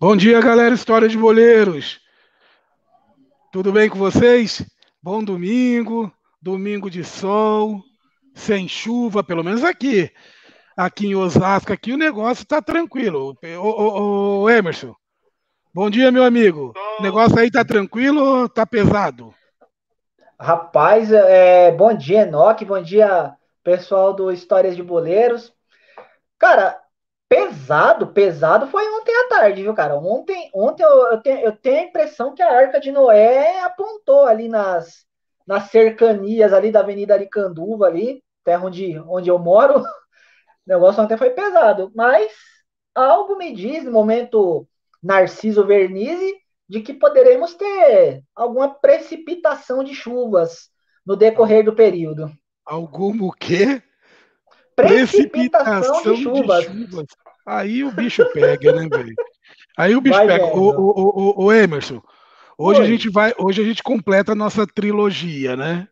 Bom dia, galera, História de Boleiros. Tudo bem com vocês? Bom domingo, domingo de sol, sem chuva, pelo menos aqui. Aqui em Osasco, aqui o negócio tá tranquilo. Ô, ô, ô Emerson, bom dia, meu amigo. O negócio aí tá tranquilo ou tá pesado? Rapaz, é, bom dia, Enoque, bom dia, pessoal do Histórias de Boleiros. Cara, Pesado, pesado foi ontem à tarde, viu, cara? Ontem, ontem eu, eu, tenho, eu tenho a impressão que a Arca de Noé apontou ali nas, nas cercanias ali da Avenida Aricanduva, ali, terra onde, onde eu moro. O negócio ontem foi pesado, mas algo me diz, no momento Narciso Vernizzi, de que poderemos ter alguma precipitação de chuvas no decorrer do período. Algum o quê? Precipitação, Precipitação de, chuvas. de, chuvas. Aí o bicho pega, né, velho? Aí o bicho vai pega. O, o, o, o, Emerson, hoje a gente vai, hoje a gente completa a nossa trilogia, né?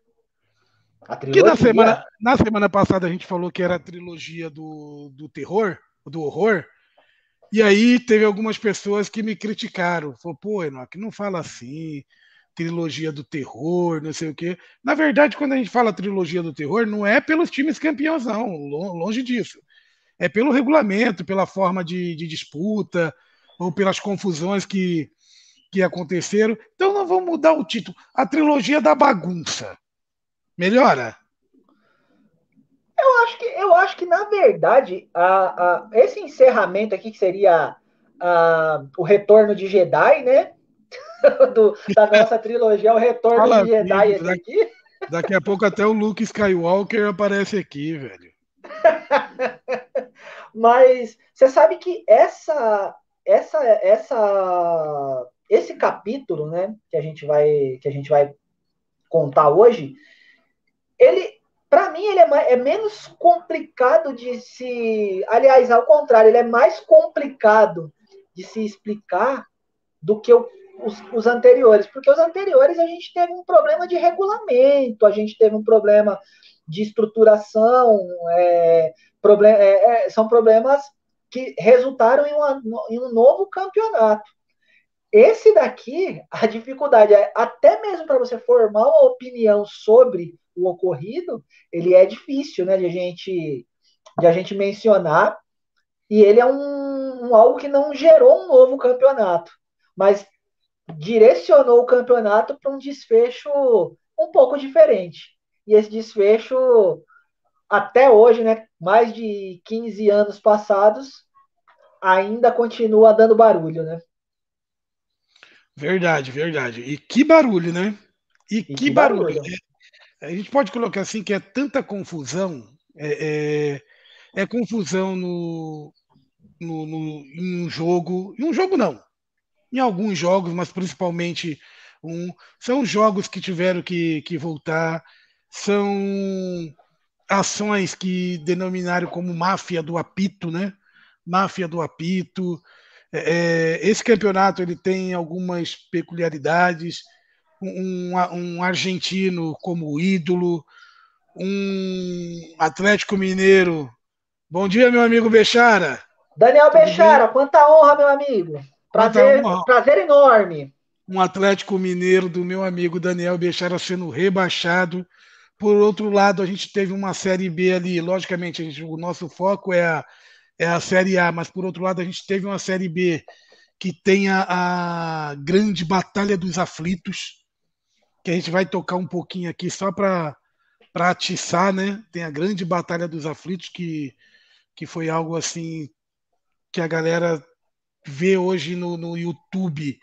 Que na semana, na semana passada a gente falou que era a trilogia do, do terror, do horror. E aí teve algumas pessoas que me criticaram. Falou, pô, Enoque, não fala assim trilogia do terror, não sei o quê. Na verdade, quando a gente fala trilogia do terror, não é pelos times campeões, não, longe disso. É pelo regulamento, pela forma de, de disputa, ou pelas confusões que, que aconteceram. Então não vamos mudar o título. A trilogia da bagunça. Melhora? Eu acho que, eu acho que na verdade, a, a, esse encerramento aqui, que seria a, o retorno de Jedi, né? do, da nossa trilogia, o Retorno Fala de Jedi esse aqui. Daqui a pouco até o Luke Skywalker aparece aqui, velho. Mas você sabe que essa, essa, essa, esse capítulo, né, que a gente vai, que a gente vai contar hoje, ele, para mim, ele é, é menos complicado de se, aliás, ao contrário, ele é mais complicado de se explicar do que o os, os, anteriores, porque os anteriores a gente teve um problema de regulamento, a gente teve um problema de estruturação, é, problem, é, é, são problemas que resultaram em, uma, em, um novo campeonato. Esse daqui, a dificuldade é até mesmo para você formar uma opinião sobre o ocorrido, ele é difícil, né, de a gente de a gente mencionar, e ele é um, um algo que não gerou um novo campeonato, mas direcionou o campeonato para um desfecho um pouco diferente. E esse desfecho, até hoje, né, mais de 15 anos passados, ainda continua dando barulho, né? Verdade, verdade. E que barulho, né? E, e que, que, barulho. barulho. É, a gente pode colocar assim que é tanta confusão, é, é, é confusão no, no, no, em um jogo, em um jogo não, em alguns jogos, mas principalmente um. São jogos que tiveram que, que voltar, são ações que denominaram como máfia do apito, né? Máfia do apito. É, é esse campeonato ele tem algumas peculiaridades. Um, um argentino como ídolo, um Atlético Mineiro. Bom dia, meu amigo Bechara. Daniel Bechara, quanta honra, meu amigo. Prazer, uma, prazer enorme. Um Atlético Mineiro do meu amigo Daniel Bechara sendo rebaixado. Por outro lado, a gente teve uma Série B ali. Logicamente, gente, o nosso foco é a, é a Série A, mas por outro lado, a gente teve uma Série B que tem a, a grande Batalha dos Aflitos, que a gente vai tocar um pouquinho aqui só para atiçar, né? Tem a grande Batalha dos Aflitos, que, que foi algo assim que a galera vê hoje no, no YouTube.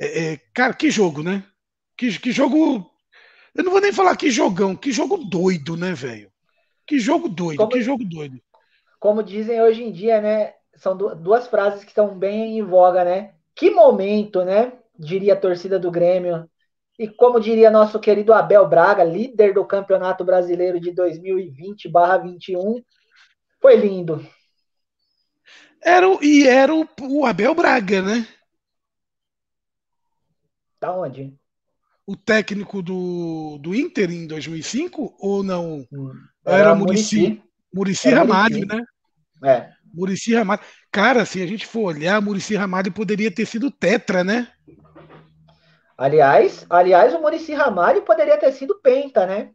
É, é, cara, que jogo, né? Que, que jogo. Eu não vou nem falar que jogão, que jogo doido, né, velho? Que jogo doido, como, que jogo doido. Como dizem hoje em dia, né? São duas frases que estão bem em voga, né? Que momento, né? Diria a torcida do Grêmio. E como diria nosso querido Abel Braga, líder do Campeonato Brasileiro de 2020/21, foi lindo. Era, o, e era o, o Abel Braga, né? Da onde? O técnico do, do Inter em 2005 ou não? Hum, era, era Murici. Murici Ramalho, né? É. Murici Ramalho. Cara, se a gente for olhar, Murici Ramalho poderia ter sido tetra, né? Aliás, aliás, o Murici Ramalho poderia ter sido penta, né?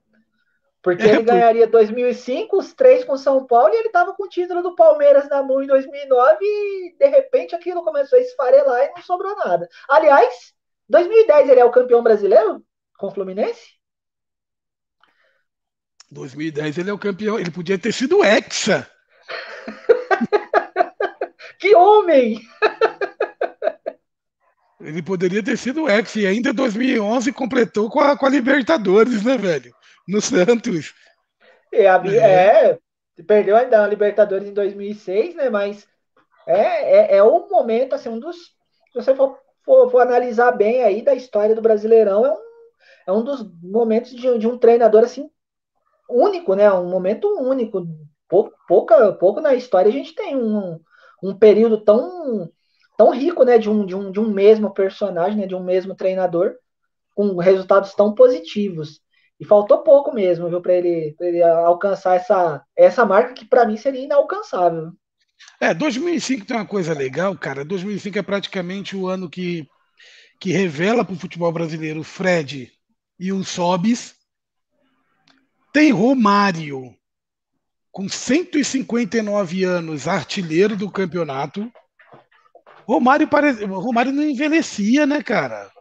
Porque é, ele ganharia 2005, os três com São Paulo, e ele estava com o título do Palmeiras na mão em 2009, e de repente aquilo começou a esfarelar e não sobrou nada. Aliás, 2010 ele é o campeão brasileiro com o Fluminense? 2010 ele é o campeão, ele podia ter sido o Hexa. que homem! ele poderia ter sido o Hexa, e ainda em 2011 completou com a, com a Libertadores, né, velho? No Santos. É, a, é. é, perdeu ainda a Libertadores em 2006, né? Mas é, é, é o momento, assim, um dos. Se você for, for, for, analisar bem aí da história do Brasileirão, é um, é um dos momentos de, de um treinador, assim, único, né? Um momento único. Pouco, pouca, pouco na história a gente tem um, um período tão, tão rico, né? De um, de, um, de um mesmo personagem, né? De um mesmo treinador, com resultados tão positivos. E faltou pouco mesmo, viu, para ele, ele alcançar essa, essa marca que para mim seria inalcançável. É, 2005 tem uma coisa legal, cara. 2005 é praticamente o ano que, que revela para o futebol brasileiro o Fred e o Sobis. Tem Romário, com 159 anos, artilheiro do campeonato. Romário, pare... Romário não envelhecia, né, cara?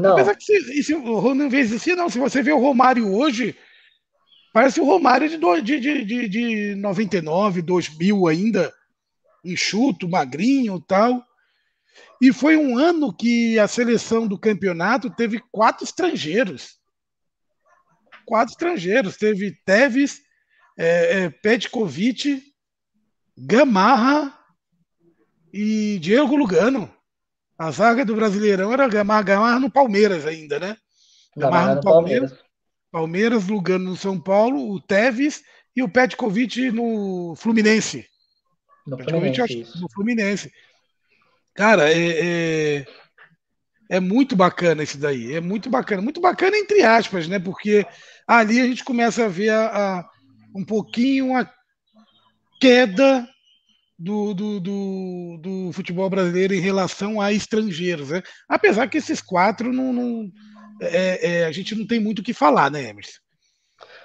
Não. Apesar que se, se, não envelhecia, não. Se você vê o Romário hoje, parece o Romário de, de, de, de 99, 2000 ainda, enxuto, magrinho tal. E foi um ano que a seleção do campeonato teve quatro estrangeiros. Quatro estrangeiros. Teve Teves, é, é, Petkovic, Gamarra e Diego Lugano. A zaga do Brasileirão era Gamarra no Palmeiras ainda, né? Gamarra no Palmeiras. Palmeiras, Lugano no São Paulo, o Teves e o Petkovic no Fluminense. No Fluminense, no Fluminense. Cara, é, é, é, muito bacana isso daí. É muito bacana. Muito bacana, entre aspas, né? Porque ali a gente começa a ver a, a um pouquinho a queda do, do, do, do, futebol brasileiro em relação a estrangeiros. Né? Apesar que esses quatro não, não é, é, a gente não tem muito o que falar, né, Emerson?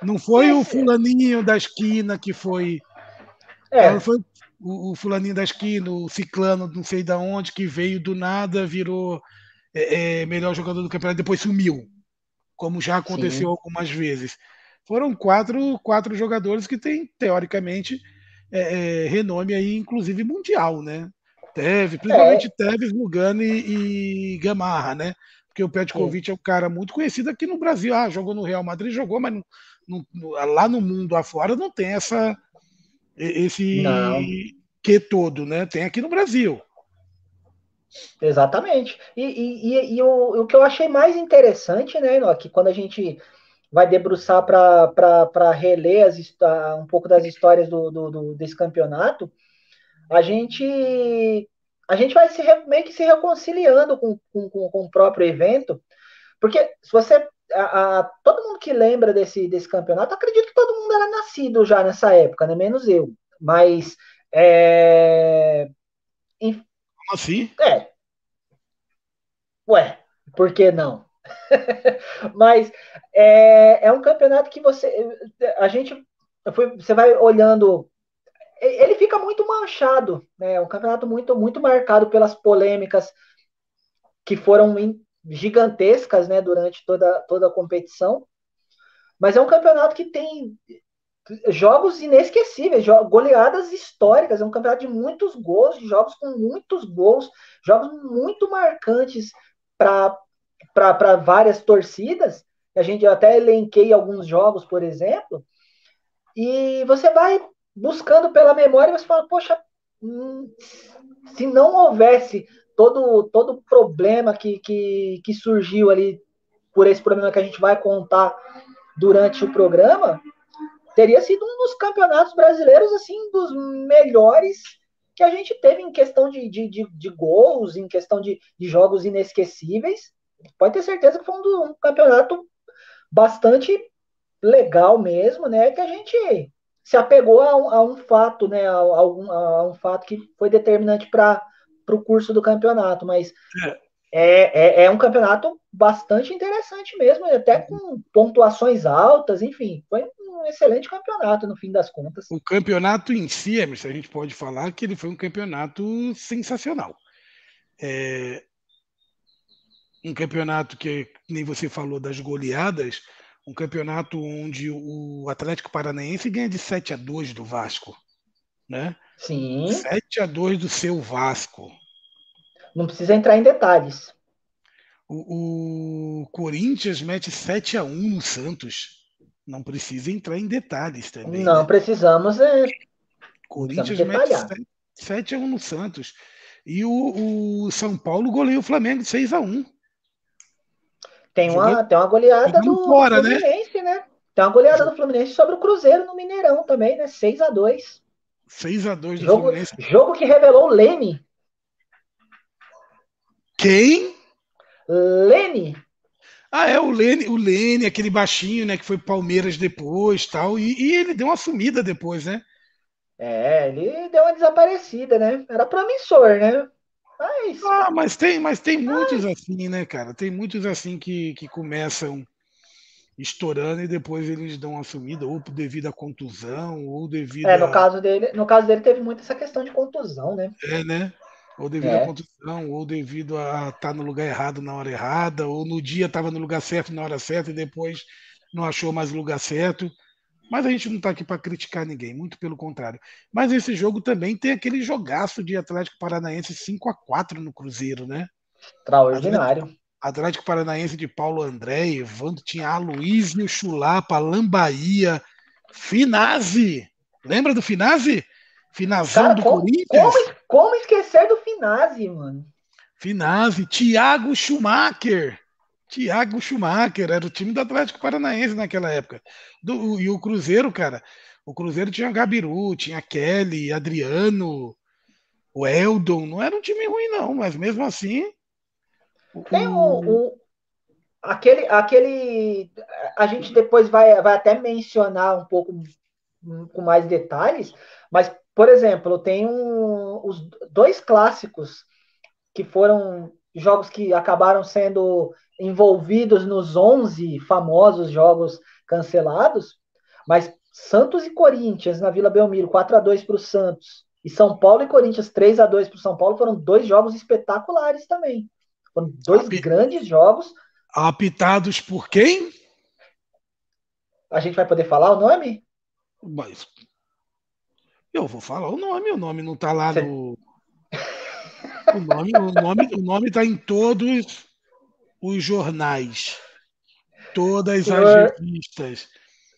Não foi o fulaninho da esquina que foi. É. Não foi o, o, fulaninho da esquina, o ciclano, não sei da onde, que veio do nada, virou é, é melhor jogador do campeonato, depois sumiu, como já aconteceu Sim. algumas vezes. Foram quatro, quatro jogadores que têm, teoricamente, é, é, renome aí, inclusive mundial, né? Teve, principalmente é. Tevez, Lugano e, e Gamarra, né? Porque o Petkovic é. é um cara muito conhecido aqui no Brasil. Ah, jogou no Real Madrid, jogou, mas no, no, lá no mundo afora não tem essa esse não. que todo, né? Tem aqui no Brasil. Exatamente. E, e, e, e o, o, que eu achei mais interessante, né, que quando a gente vai debruçar para reler as, um pouco das histórias do, do, do, desse campeonato, a gente a gente vai se meio que se reconciliando com, com, com o próprio evento, porque se você a, a, todo mundo que lembra desse, desse campeonato, acredito que todo mundo era nascido já nessa época, né? Menos eu. Mas é... Como assim? É. Ué, por que não? Mas é, é um campeonato que você. A gente. Você vai olhando. Ele fica muito manchado, né? É um campeonato muito, muito marcado pelas polêmicas que foram gigantescas, né? Durante toda, toda a competição. Mas é um campeonato que tem jogos inesquecíveis, goleadas históricas. É um campeonato de muitos gols, jogos com muitos gols, jogos muito marcantes para para várias torcidas. A gente até elenquei alguns jogos, por exemplo, e você vai buscando pela memória e você fala, poxa, hum, se não houvesse todo todo problema que, que, que surgiu ali por esse problema que a gente vai contar durante o programa, teria sido um dos campeonatos brasileiros assim dos melhores que a gente teve em questão de, de, de, de gols, em questão de, de jogos inesquecíveis pode ter certeza que foi um, um campeonato bastante legal mesmo, né? Que a gente se apegou a um, a um fato, né? A, a, um, a, um, fato que foi determinante para o curso do campeonato, mas é. é. É, um campeonato bastante interessante mesmo, até com pontuações altas, enfim, foi um excelente campeonato no fim das contas. O campeonato em si, a gente pode falar que ele foi um campeonato sensacional. É, um campeonato que, nem você falou das goleadas, um campeonato onde o Atlético Paranaense ganha de 7 a 2 do Vasco, né? Sim. 7 a 2 do seu Vasco. Não precisa entrar em detalhes. O, o Corinthians mete 7 a 1 no Santos. Não precisa entrar em detalhes também. Não né? precisamos. É... Corinthians mete 7, 7 a 1 no Santos. E o, o São Paulo goleia o Flamengo 6 a 1 tem uma, tem uma goleada do fora, né? Fluminense, né? né? Tem uma goleada do Fluminense sobre o Cruzeiro no Mineirão também, né? 6 a 2 6 a 2 do jogo, Fluminense. Jogo que revelou o Leme. Quem? Lene. Ah, é o Lene, o Lene, aquele baixinho, né, que foi Palmeiras depois, tal, e, e ele deu uma sumida depois, né? É, ele deu uma desaparecida, né? Era promissor, né? Mas... Ah, mas tem, mas tem muitos assim, né, cara? Tem muitos assim que, que começam estourando e depois eles dão uma sumida, ou devido à contusão, ou devido. É, no a... caso dele, no caso dele teve muito essa questão de contusão, né? É, né? Ou devido é. à contusão, ou devido a estar tá no lugar errado na hora errada, ou no dia estava no lugar certo na hora certa e depois não achou mais o lugar certo. Mas a gente não está aqui para criticar ninguém, muito pelo contrário. Mas esse jogo também tem aquele jogaço de Atlético Paranaense 5 a 4 no Cruzeiro, né? Extraordinário. Atlético, Atlético Paranaense de Paulo André, Evandro tinha Aloysio Chulapa, Lambaia, Finazzi. Lembra do Finazzi? Finazão Cara, do como, Corinthians? Como, como esquecer do Finazzi, mano? Finazzi, Thiago Schumacher. Thiago Schumacher, era o time do Atlético Paranaense naquela época. Do, e o Cruzeiro, cara, o Cruzeiro tinha Gabiru, tinha Kelly, Adriano, o Eldon, não era um time ruim não, mas mesmo assim... Tem o, o, aquele, aquele... A gente depois vai, vai até mencionar um pouco com mais detalhes, mas, por exemplo, tem um, os dois clássicos que foram jogos que acabaram sendo envolvidos nos 11 famosos jogos cancelados, mas Santos e Corinthians na Vila Belmiro, 4 a 2 para o Santos, e São Paulo e Corinthians 3 a 2 para o São Paulo foram dois jogos espetaculares também. Foram dois Api... grandes jogos. Apitados por quem? A gente vai poder falar o nome? Mas eu vou falar o nome, o nome não está lá Cê... no. O nome, o nome, o nome está em todos os jornais, todas senhor, as revistas.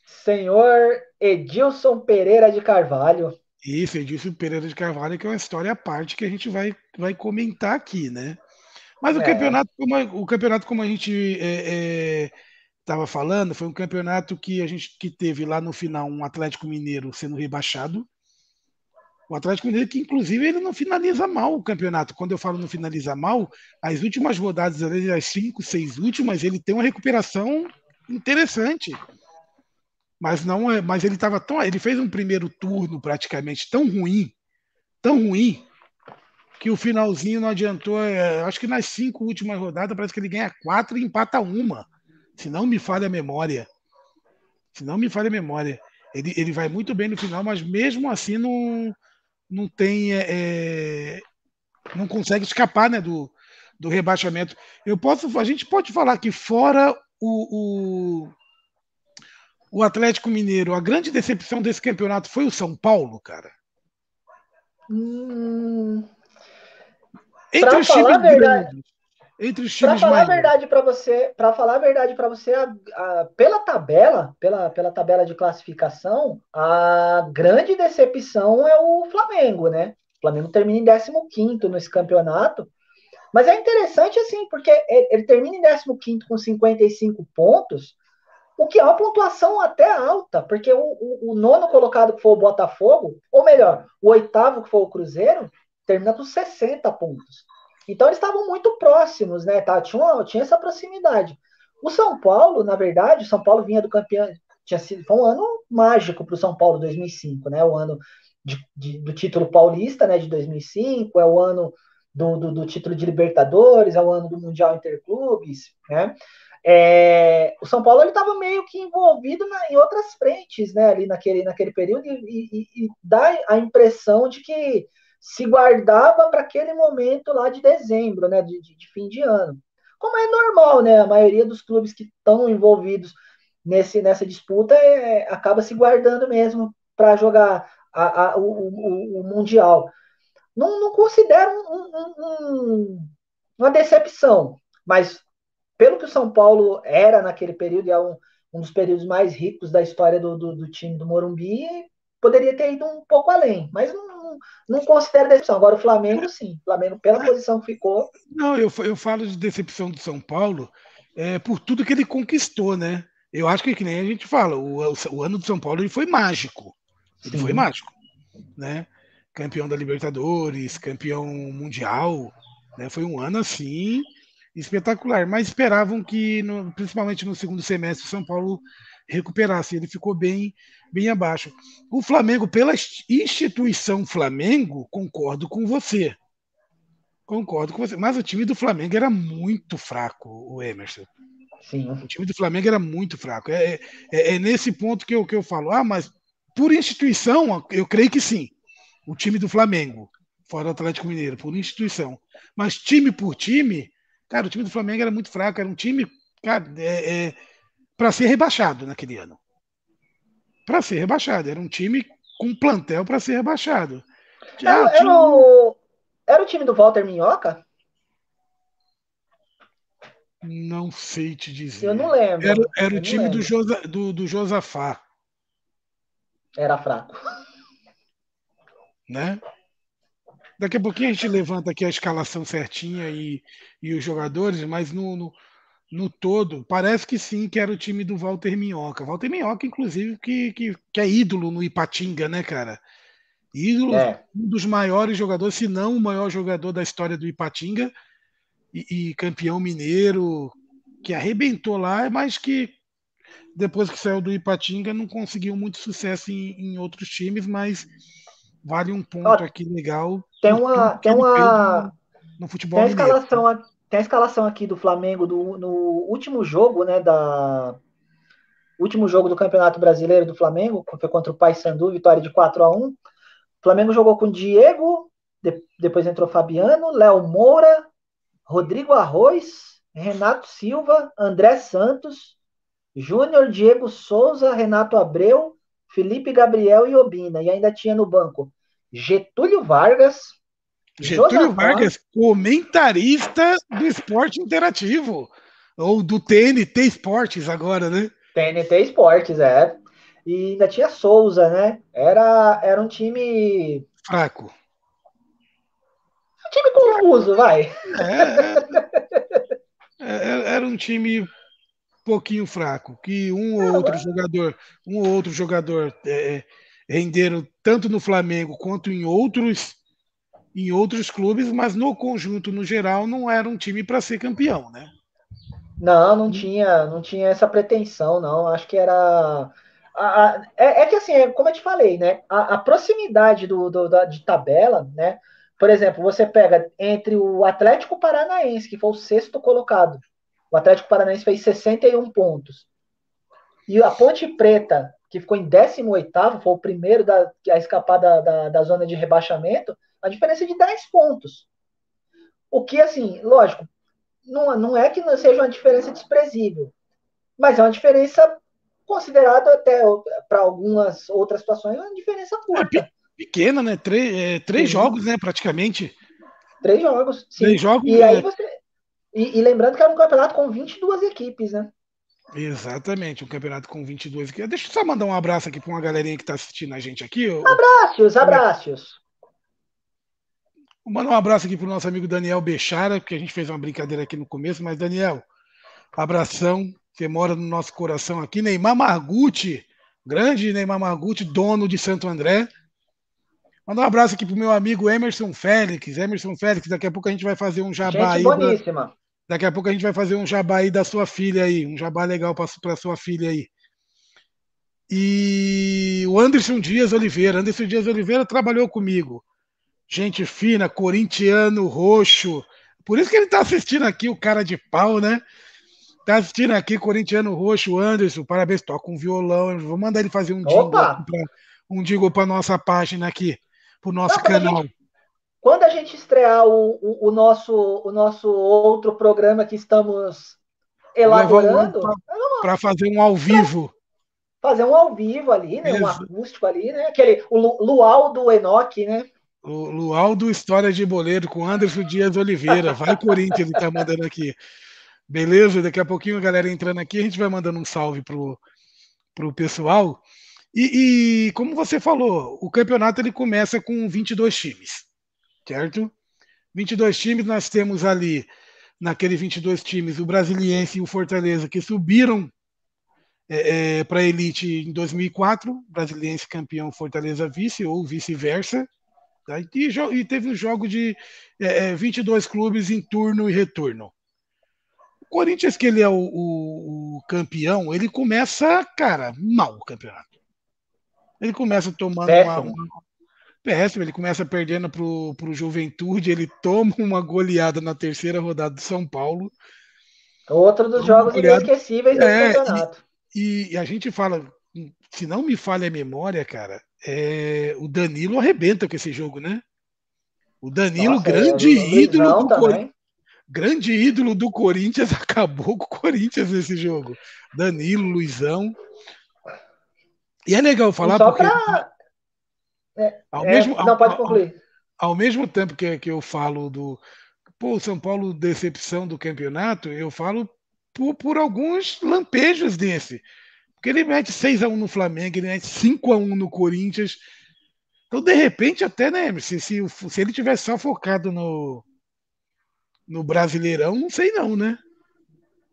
Senhor Edilson Pereira de Carvalho. Isso, Edilson Pereira de Carvalho, que é uma história à parte que a gente vai, vai comentar aqui, né? Mas o é. campeonato, como a, o campeonato, como a gente estava é, é, falando, foi um campeonato que a gente que teve lá no final um Atlético Mineiro sendo rebaixado o Atlético Mineiro, que inclusive ele não finaliza mal o campeonato. Quando eu falo não finaliza mal, as últimas rodadas, as cinco, seis últimas, ele tem uma recuperação interessante. Mas não é, mas ele estava tão, ele fez um primeiro turno praticamente tão ruim, tão ruim, que o finalzinho não adiantou. É, acho que nas cinco últimas rodadas parece que ele ganha quatro e empata uma. Se não me falha a memória. Se não me falha a memória. Ele, ele vai muito bem no final, mas mesmo assim não, não tem. É, é, não consegue escapar né, do, do rebaixamento. Eu posso, a gente pode falar que fora o, o, o Atlético Mineiro, a grande decepção desse campeonato foi o São Paulo, cara. Hum, Entre os times grandes, entre os times Para falar a verdade para você, para falar a verdade para você, a, a, pela tabela, pela, pela tabela de classificação, a grande decepção é o Flamengo, né? O Flamengo termina em 15 nesse campeonato. Mas é interessante assim, porque ele, ele termina em 15 com 55 pontos, o que é uma pontuação até alta, porque o, o, o, nono colocado que foi o Botafogo, ou melhor, o oitavo que foi o Cruzeiro, termina com 60 pontos. Então eles estavam muito próximos, né? Tá? Tinha, tinha essa proximidade. O São Paulo, na verdade, o São Paulo vinha do campeão, tinha sido, foi um ano mágico para o São Paulo 2005, né? O ano de, de, do título paulista, né? De 2005, é o ano do, do, do, título de Libertadores, é o ano do Mundial Interclubes, né? É, o São Paulo ele estava meio que envolvido na, em outras frentes, né? Ali naquele, naquele período e, e, e dá a impressão de que se guardava para aquele momento lá de dezembro, né? De, de, fim de ano como é normal, né? A maioria dos clubes que estão envolvidos nesse, nessa disputa é, acaba se guardando mesmo para jogar a, a, o, o, o, Mundial. Não, não considero um, um, um, uma decepção, mas pelo que o São Paulo era naquele período, e é um, um dos períodos mais ricos da história do, do, do time do Morumbi, poderia ter ido um pouco além, mas não, não, considero decepção. Agora o Flamengo, sim. O Flamengo, pela posição que ficou. Não, eu, eu falo de decepção do São Paulo é, por tudo que ele conquistou, né? Eu acho que, que nem a gente fala, o, o, o ano do São Paulo ele foi mágico. Ele sim. foi mágico, né? Campeão da Libertadores, campeão mundial, né? Foi um ano assim espetacular. Mas esperavam que, no, principalmente no segundo semestre, o São Paulo recuperasse. Ele ficou bem, bem abaixo. O Flamengo, pela instituição Flamengo, concordo com você. Concordo com você. Mas o time do Flamengo era muito fraco, o Emerson. Sim. O time do Flamengo era muito fraco. É, é, é nesse ponto que eu, que eu falo. Ah, mas por instituição, eu creio que sim. O time do Flamengo, fora do Atlético Mineiro, por instituição. Mas time por time, cara, o time do Flamengo era muito fraco. Era um time, cara, é, é para ser rebaixado naquele ano. Para ser rebaixado. Era um time com plantel para ser rebaixado. Era, ah, era, o, era o time do Walter Minhoca? Não sei te dizer. Eu não lembro. Era, era o time do, Josa, do, do Josafá. Era fraco. Né? Daqui a pouquinho a gente levanta aqui a escalação certinha e, e os jogadores, mas no, no, no todo, parece que sim, que era o time do Walter Minhoca. Walter Minhoca, inclusive, que, que, que é ídolo no Ipatinga, né, cara? Ídolo, é. um dos maiores jogadores, se não o maior jogador da história do Ipatinga, e, e, campeão mineiro, que arrebentou lá, mas que depois que saiu do Ipatinga não conseguiu muito sucesso em, em outros times, mas vale um ponto Ó, aqui legal. Tem uma, tem uma no futebol tem a escalação mineiro. Tem a escalação aqui do Flamengo do, no último jogo, né, da último jogo do Campeonato Brasileiro do Flamengo, foi contra o Paysandu, vitória de 4 a 1. O Flamengo jogou com Diego, de, depois entrou Fabiano, Léo Moura, Rodrigo Arroz, Renato Silva, André Santos, Júnior Diego Souza, Renato Abreu, Felipe Gabriel e Obina. E ainda tinha no banco Getúlio Vargas, Getúlio Vargas, comentarista do esporte interativo. Ou do TNT Esportes agora, né? TNT Esportes, é. E ainda tinha Souza, né? Era, era um time. Fraco. Um time confuso, vai. É, é, é, era um time pouquinho fraco, que um ou outro jogador, um ou outro jogador é, renderam tanto no Flamengo quanto em outros em outros clubes, mas no conjunto, no geral, não era um time para ser campeão, né? Não, não tinha, não tinha essa pretensão, não. Acho que era. A, a, é, é, que assim, é, como eu te falei, né? A, a proximidade do, do, da, de tabela, né? Por exemplo, você pega entre o Atlético Paranaense, que foi o sexto colocado. O Atlético Paranaense fez 61 pontos. E a Ponte Preta, que ficou em 18, foi o primeiro da, a escapar da, da, da zona de rebaixamento, a diferença é de 10 pontos. O que, assim, lógico, não, não é que não seja uma diferença desprezível, mas é uma diferença considerada até para algumas outras situações, uma diferença curta. É pequena, né? Três, é, três jogos, né, praticamente. Três jogos, sim. Três jogos, e aí é. você. E, e, lembrando que era um campeonato com 22 equipes, né? Exatamente, um campeonato com 22 equipes. Deixa eu só mandar um abraço aqui para uma galerinha que está assistindo a gente aqui. Abraços, abraços. Vou mandar um abraço aqui para o nosso amigo Daniel Bechara, porque a gente fez uma brincadeira aqui no começo, mas Daniel, abração, você mora no nosso coração aqui. Neymar Margutti, grande Neymar Margutti, dono de Santo André. Mandar um abraço aqui para o meu amigo Emerson Félix. Emerson Félix, daqui a pouco a gente vai fazer um jabá gente aí. Boníssima. Daqui a pouco a gente vai fazer um jabá aí da sua filha aí, um jabá legal para sua filha aí. e o Anderson Dias Oliveira. Anderson Dias Oliveira trabalhou comigo. Gente fina, corintiano, roxo. Por isso que ele está assistindo aqui, o cara de pau, né? Tá assistindo aqui, corintiano roxo, Anderson. Parabéns, toca um violão. Vou mandar ele fazer um jingle para um jingle para nossa página aqui, para o nosso Não, canal. Gente, quando a gente estrear o, o, o, nosso, o nosso outro programa que estamos elaborando. Para fazer um ao vivo fazer um ao vivo ali, né? Um acústico ali, né? Aquele, o Luau do Enoch, né? O Luau do História de Boleiro com Anderson Dias Oliveira. Vai Corinthians, ele tá mandando aqui. Beleza? Daqui a pouquinho a galera entrando aqui, a gente vai mandando um salve pro, pro pessoal. E, e como você falou, o campeonato ele começa com 22 times, certo? 22 times, nós temos ali, naquele 22 times, o Brasiliense e o Fortaleza, que subiram é, é, para a elite em 2004, Brasiliense campeão, Fortaleza vice ou vice-versa. Tá? E, e, teve um jogo de é, 22 é, clubes em turno e retorno. O Corinthians, que ele é o, o, o, campeão, ele começa, cara, mal o campeonato. Ele começa tomando uma, uma, péssimo, ele começa perdendo para o Juventude, ele toma uma goleada na terceira rodada do São Paulo. Outro dos jogos inesquecíveis desse é, campeonato. E, e, a gente fala, se não me falha a memória, cara, é, o Danilo arrebenta com esse jogo, né? O Danilo, Nossa, grande é, ídolo do Corinthians. Grande ídolo do Corinthians acabou com o Corinthians nesse jogo. Danilo, Luizão. E é legal falar porque. Pra... É, ao é, mesmo, não, pode concluir. Ao, ao, mesmo tempo que, que eu falo do. Pô, São Paulo, decepção do campeonato, eu falo por, por alguns lampejos desse. Porque ele mete 6x1 no Flamengo, ele mete 5x1 no Corinthians. Então, de repente, até, né, se, se, se ele tivesse só focado no, no Brasileirão, não sei não, né?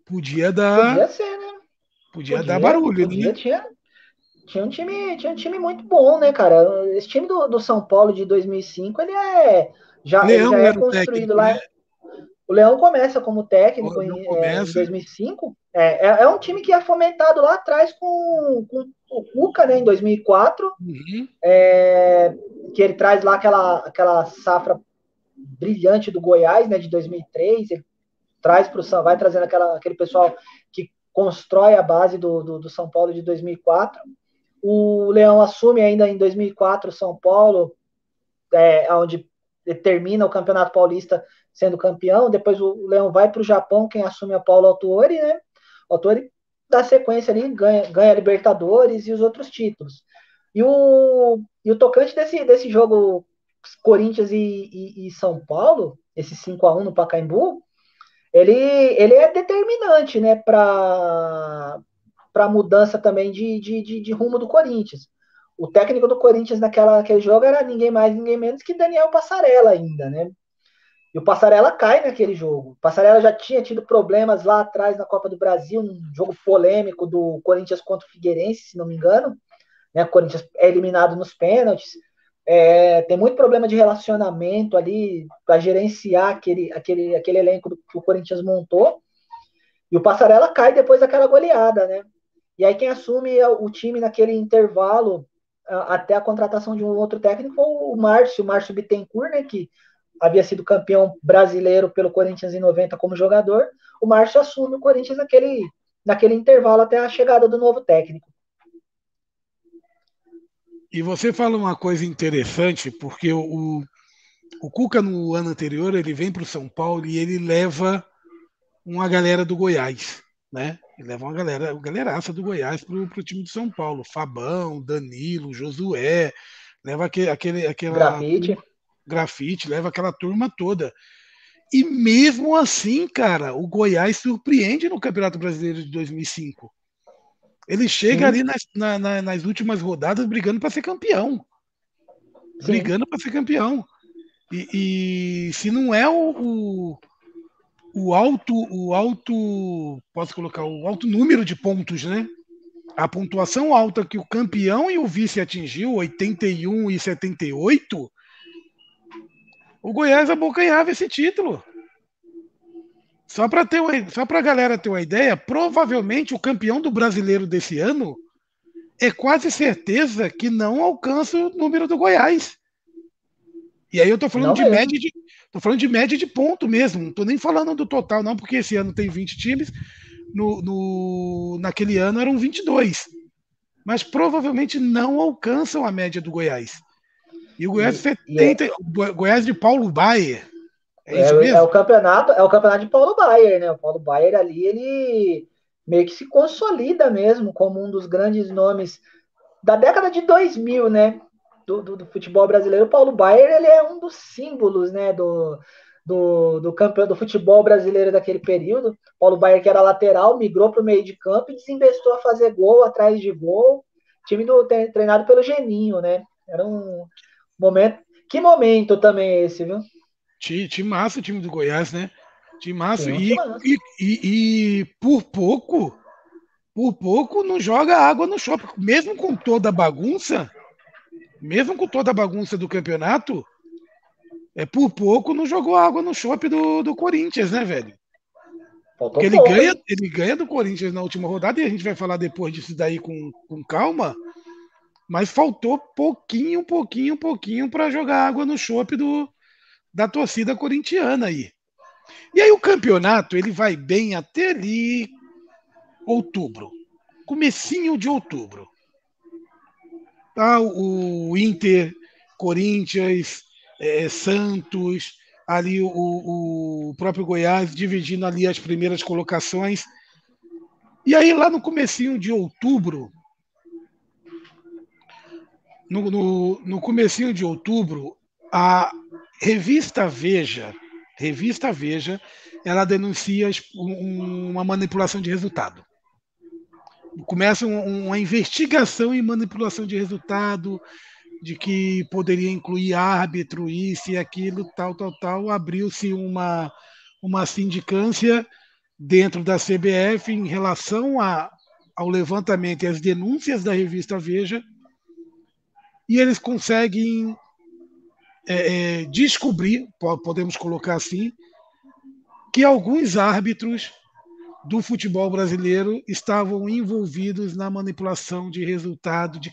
Podia dar. Podia ser, né? Podia, podia dar barulho, podia, né? Tinha, tinha, um time, tinha um time muito bom, né, cara? Esse time do, do São Paulo de 2005, ele é. Já, Leão já é construído técnico, lá. Né? O Leão começa como técnico em, é, em, 2005. É, é, é, um time que é fomentado lá atrás com, com o Cuca, né, em 2004, uhum. é, que ele traz lá aquela, aquela safra brilhante do Goiás, né, de 2003. Ele traz para o vai trazendo aquela, aquele pessoal que constrói a base do, do, do São Paulo de 2004. O Leão assume ainda em 2004 São Paulo, é, onde termina o Campeonato Paulista sendo campeão. Depois o Leão vai para o Japão, quem assume é o Paulo Autuori, né? O Autuori dá sequência ali, ganha, ganha a Libertadores e os outros títulos. E o, e o tocante desse, desse jogo Corinthians e, e, e São Paulo, esse 5 a 1 no Pacaembu, ele, ele é determinante né, para a mudança também de, de, de, de, rumo do Corinthians. O técnico do Corinthians naquela, naquele jogo era ninguém mais, ninguém menos que Daniel Passarella ainda, né? E o Passarela cai naquele jogo. O Passarela já tinha tido problemas lá atrás na Copa do Brasil, um jogo polêmico do Corinthians contra o Figueirense, se não me engano. Né? O Corinthians é eliminado nos pênaltis. É, tem muito problema de relacionamento ali para gerenciar aquele, aquele, aquele elenco que o Corinthians montou. E o Passarela cai depois daquela goleada, né? E aí quem assume o time naquele intervalo até a contratação de um outro técnico foi o Márcio, o Márcio Bittencourt, né? Que havia sido campeão brasileiro pelo Corinthians em 90 como jogador, o Márcio assume o Corinthians naquele, naquele intervalo até a chegada do novo técnico. E você fala uma coisa interessante, porque o, o Cuca no ano anterior ele vem para o São Paulo e ele leva uma galera do Goiás, né? Ele leva uma galera, uma galeraça do Goiás para o time de São Paulo, Fabão, Danilo, Josué, leva aquele, aquele aquela Grafite grafite, leva aquela turma toda. E mesmo assim, cara, o Goiás surpreende no Campeonato Brasileiro de 2005. Ele chega Sim. ali nas, na, na, nas últimas rodadas brigando para ser campeão. Sim. Brigando para ser campeão. E, e, se não é o, o, o, alto, o alto, posso colocar o alto número de pontos, né? A pontuação alta que o campeão e o vice atingiu, 81 e 78, o Goiás abocanhava esse título. Só para ter só para a galera ter uma ideia, provavelmente o campeão do brasileiro desse ano é quase certeza que não alcança o número do Goiás. E aí eu tô falando não de mesmo. média de. Tô falando de média de ponto mesmo. Não tô nem falando do total, não, porque esse ano tem 20 times. No, no, naquele ano eram 22. Mas provavelmente não alcançam a média do Goiás. E o Goiás, e, 70, é... o Goiás de Paulo Baier. É, é, é, o campeonato, é o campeonato de Paulo Baier, né? O Paulo Baier ali, ele meio que se consolida mesmo como um dos grandes nomes da década de 2000, né? Do, do, do futebol brasileiro. O Paulo Baier, ele é um dos símbolos, né? Do, do, do campeão do futebol brasileiro daquele período. Paulo Baier, que era lateral, migrou para o meio de campo e desinvestou a fazer gol atrás de gol. Time do, treinado pelo Geninho, né? Era um momento. Que momento também esse, viu? Time massa o time do Goiás, né? Time massa. E, e, e, e, por pouco, por pouco não joga água no shopping. Mesmo com toda a bagunça, mesmo com toda a bagunça do campeonato, é por pouco não jogou água no shopping do, do Corinthians, né, velho? Porque ele ganha, ele ganha do Corinthians na última rodada e a gente vai falar depois disso daí com, com calma. Mas faltou pouquinho, pouquinho, pouquinho para jogar água no chope do, da torcida corintiana aí. E aí o campeonato ele vai bem até ali outubro, comecinho de outubro. Tá, o Inter, Corinthians, é, Santos, ali o, o próprio Goiás dividindo ali as primeiras colocações. E aí lá no comecinho de outubro, no, no, no comecinho de outubro, a revista Veja, revista Veja, ela denuncia uma manipulação de resultado. Começa uma investigação em manipulação de resultado, de que poderia incluir árbitro, isso e aquilo, tal, tal, tal. Abriu-se uma, uma sindicância dentro da CBF em relação a, ao levantamento e às denúncias da revista Veja, e eles conseguem é, é, descobrir, podemos colocar assim, que alguns árbitros do futebol brasileiro estavam envolvidos na manipulação de resultado de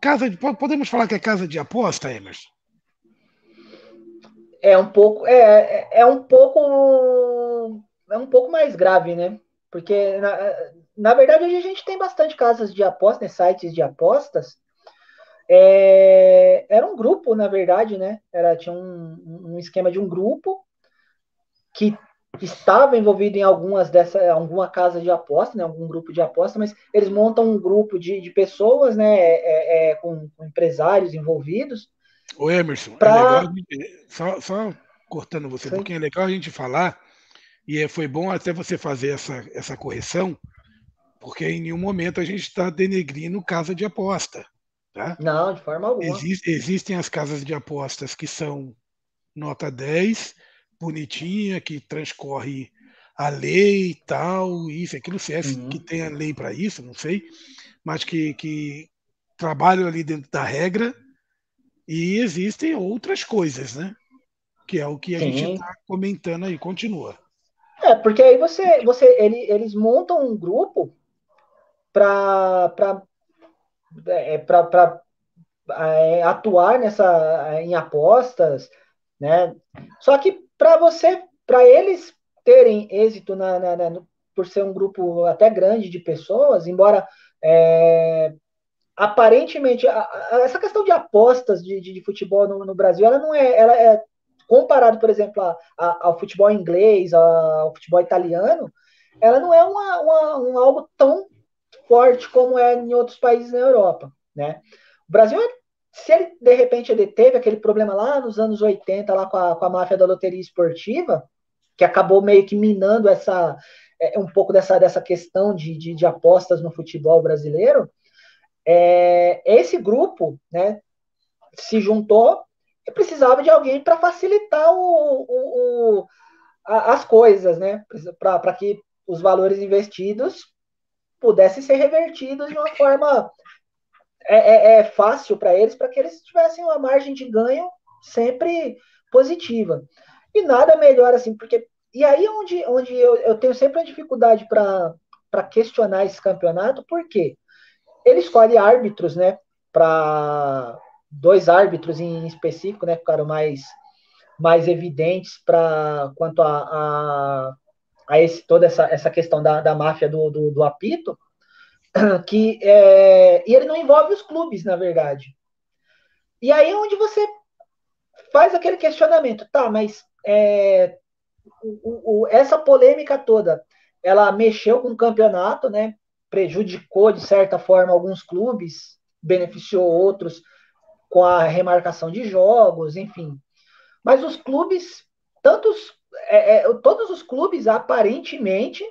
casa de, podemos falar que é casa de aposta, Emerson? É um pouco é, é, é um pouco é um pouco mais grave, né? Porque na, na verdade hoje a gente tem bastante casas de apostas, né? sites de apostas é, era um grupo, na verdade, né? Era, tinha um, um esquema de um grupo que estava envolvido em algumas dessa, alguma casa de aposta, né? Algum grupo de aposta, mas eles montam um grupo de, de pessoas, né? É, é, com, com, empresários envolvidos. O Emerson, pra... é legal, só, só cortando você Sim. pouquinho, é legal a gente falar, e é, foi bom até você fazer essa, essa correção, porque em nenhum momento a gente está denegrindo casa de aposta. Tá? Não, de forma alguma. Exist, existem as casas de apostas que são nota 10, bonitinha, que transcorre a lei e tal, isso, aquilo, se é uhum. que tem a lei para isso, não sei, mas que, que trabalham ali dentro da regra e existem outras coisas, né? Que é o que a Sim. gente está comentando aí, continua. É, porque aí você, você ele, eles montam um grupo para é, para é, atuar nessa em apostas, né? Só que para você, para eles terem êxito na, na, na, por ser um grupo até grande de pessoas, embora é, aparentemente a, a, essa questão de apostas de, de, de futebol no, no, Brasil, ela não é, ela é comparado, por exemplo, a, ao futebol inglês, ao futebol italiano, ela não é uma, uma, um algo tão forte como é em outros países na Europa, né? O Brasil, se ele de repente ele teve aquele problema lá nos anos 80 lá com a, com a máfia da loteria esportiva, que acabou meio que minando essa é, um pouco dessa, dessa questão de, de, de apostas no futebol brasileiro, é, esse grupo, né, se juntou e precisava de alguém para facilitar o, o, o a, as coisas, né, para que os valores investidos pudessem ser revertidos de uma forma é, é, é fácil para eles, para que eles tivessem uma margem de ganho sempre positiva. E nada melhor assim, porque. E aí onde, onde eu, eu tenho sempre a dificuldade para questionar esse campeonato, por quê? ele escolhe árbitros, né? Para dois árbitros em específico, né? Ficaram mais, mais evidentes para quanto a, a, a, esse, toda essa, essa questão da, da máfia do, do, do apito, que é, e ele não envolve os clubes, na verdade. E aí é onde você faz aquele questionamento, tá, mas é, o, o, essa polêmica toda, ela mexeu com o campeonato, né? Prejudicou de certa forma alguns clubes, beneficiou outros com a remarcação de jogos, enfim. Mas os clubes, tantos, é, é, todos os clubes aparentemente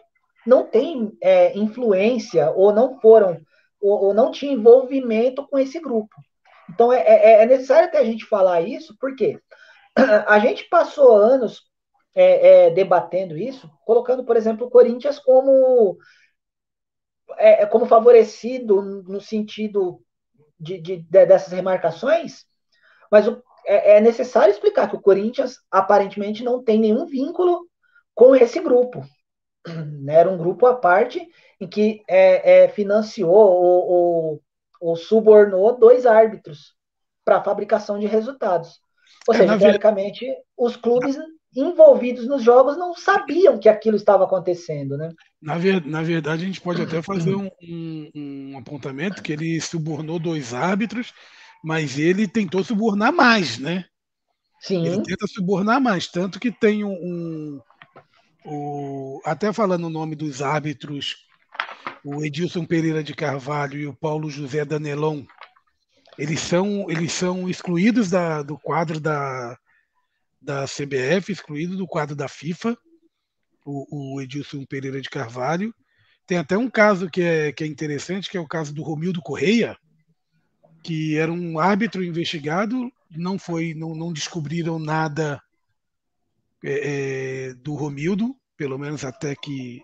não têm é, influência ou não foram ou, ou, não tinha envolvimento com esse grupo. Então é, é, é necessário até a gente falar isso, porque a gente passou anos é, debatendo isso, colocando, por exemplo, o Corinthians como, como favorecido no sentido de, de, de dessas remarcações, mas o, é, é, necessário explicar que o Corinthians aparentemente não tem nenhum vínculo com esse grupo. Era um grupo à parte em que é, financiou ou, ou, ou subornou dois árbitros para a fabricação de resultados. Ou seja, teoricamente, os clubes envolvidos nos jogos não sabiam que aquilo estava acontecendo, né? Na, ver, na verdade, a gente pode até fazer um, um, um, apontamento que ele subornou dois árbitros, mas ele tentou subornar mais, né? Sim. Ele tenta subornar mais, tanto que tem um, um até falando o nome dos árbitros, o Edilson Pereira de Carvalho e o Paulo José Danelon, eles são, eles são excluídos da, do quadro da, da CBF, excluído do quadro da FIFA, o, o Edilson Pereira de Carvalho. Tem até um caso que é, que é interessante, que é o caso do Romildo Correia, que era um árbitro investigado, não foi, não, não descobriram nada é, é, do Romildo, pelo menos até que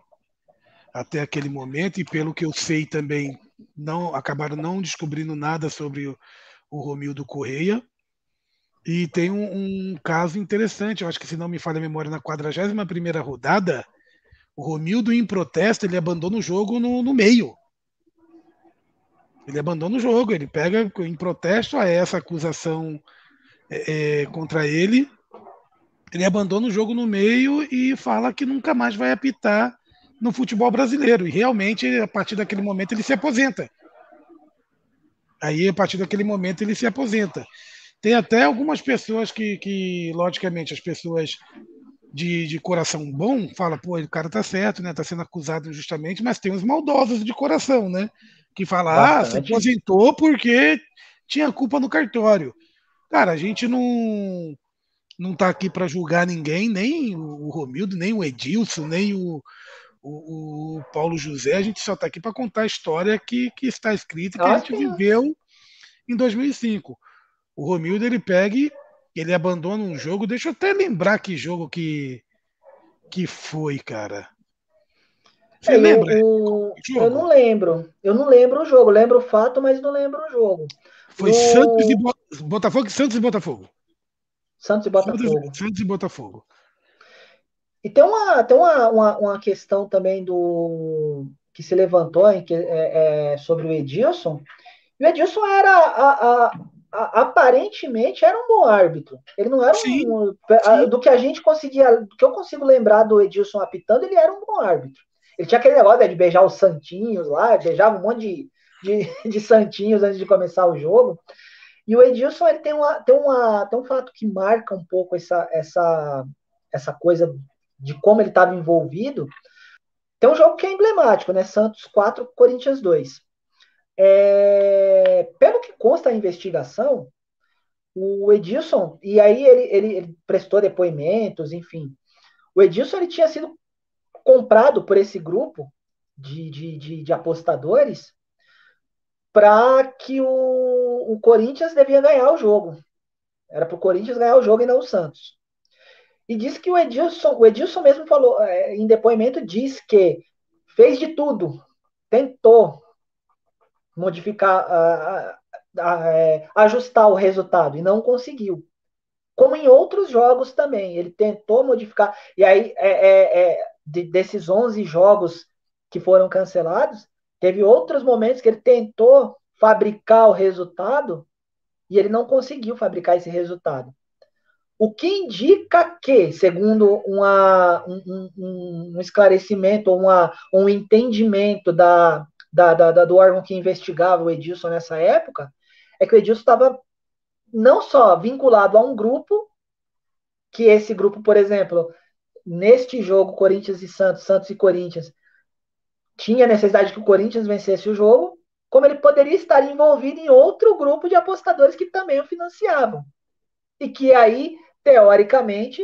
até aquele momento, e pelo que eu sei também, não acabaram não descobrindo nada sobre o, o Romildo Correia. E tem um, um, caso interessante, eu acho que se não me falha a memória, na 41ª rodada, o Romildo, em protesto, ele abandona o jogo no, no meio. Ele abandona o jogo, ele pega em protesto a essa acusação é, é, contra ele, ele abandona o jogo no meio e fala que nunca mais vai apitar no futebol brasileiro. E realmente, a partir daquele momento, ele se aposenta. Aí, a partir daquele momento, ele se aposenta. Tem até algumas pessoas que, que logicamente, as pessoas de, de coração bom falam, pô, o cara tá certo, né? Tá sendo acusado injustamente, mas tem os maldosos de coração, né? Que falam, ah, se aposentou porque tinha culpa no cartório. Cara, a gente não não tá aqui para julgar ninguém, nem o Romildo, nem o Edilson, nem o, o, o Paulo José. A gente só tá aqui para contar a história que, que está escrita que a gente viveu em 2005 o Romildo ele pega e ele abandona um jogo. Deixa eu até lembrar que jogo que, que foi, cara. Você lembra? Eu, eu, não lembro. Eu não lembro o jogo. Lembro o fato, mas não lembro o jogo. Foi Santos e Botafogo, Santos e Botafogo. Santos e Botafogo. Santos e Botafogo. E tem uma, tem uma, uma, uma questão também do que se levantou em que, é, é, sobre o Edilson. E o Edilson era a, a, aparentemente era um bom árbitro. Ele não era sim, um, sim. do que a gente conseguia, do que eu consigo lembrar do Edilson apitando, ele era um bom árbitro. Ele tinha aquele negócio né, de beijar os santinhos lá, beijava um monte de, de, de, santinhos antes de começar o jogo. E o Edilson ele tem, uma, tem, uma, tem um fato que marca um pouco essa, essa, essa coisa de como ele estava envolvido. Tem um jogo que é emblemático, né? Santos 4, Corinthians 2. É, pelo que consta a investigação, o Edilson, e aí ele, ele, ele, prestou depoimentos, enfim. O Edilson ele tinha sido comprado por esse grupo de, de, de, de apostadores para que o, o Corinthians devia ganhar o jogo. Era para o Corinthians ganhar o jogo e não o Santos. E disse que o Edilson, o Edilson mesmo falou, é, em depoimento, diz que fez de tudo, tentou, modificar, é, ajustar o resultado e não conseguiu. Como em outros jogos também, ele tentou modificar. E aí, é, é, é de, desses 11 jogos que foram cancelados, Teve outros momentos que ele tentou fabricar o resultado e ele não conseguiu fabricar esse resultado. O que indica que, segundo uma, um, um, um esclarecimento, uma, um entendimento da, da, da, do órgão que investigava o Edilson nessa época, é que o Edilson estava não só vinculado a um grupo, que esse grupo, por exemplo, neste jogo Corinthians e Santos, Santos e Corinthians, tinha necessidade que o Corinthians vencesse o jogo, como ele poderia estar envolvido em outro grupo de apostadores que também o financiavam. E que aí teoricamente,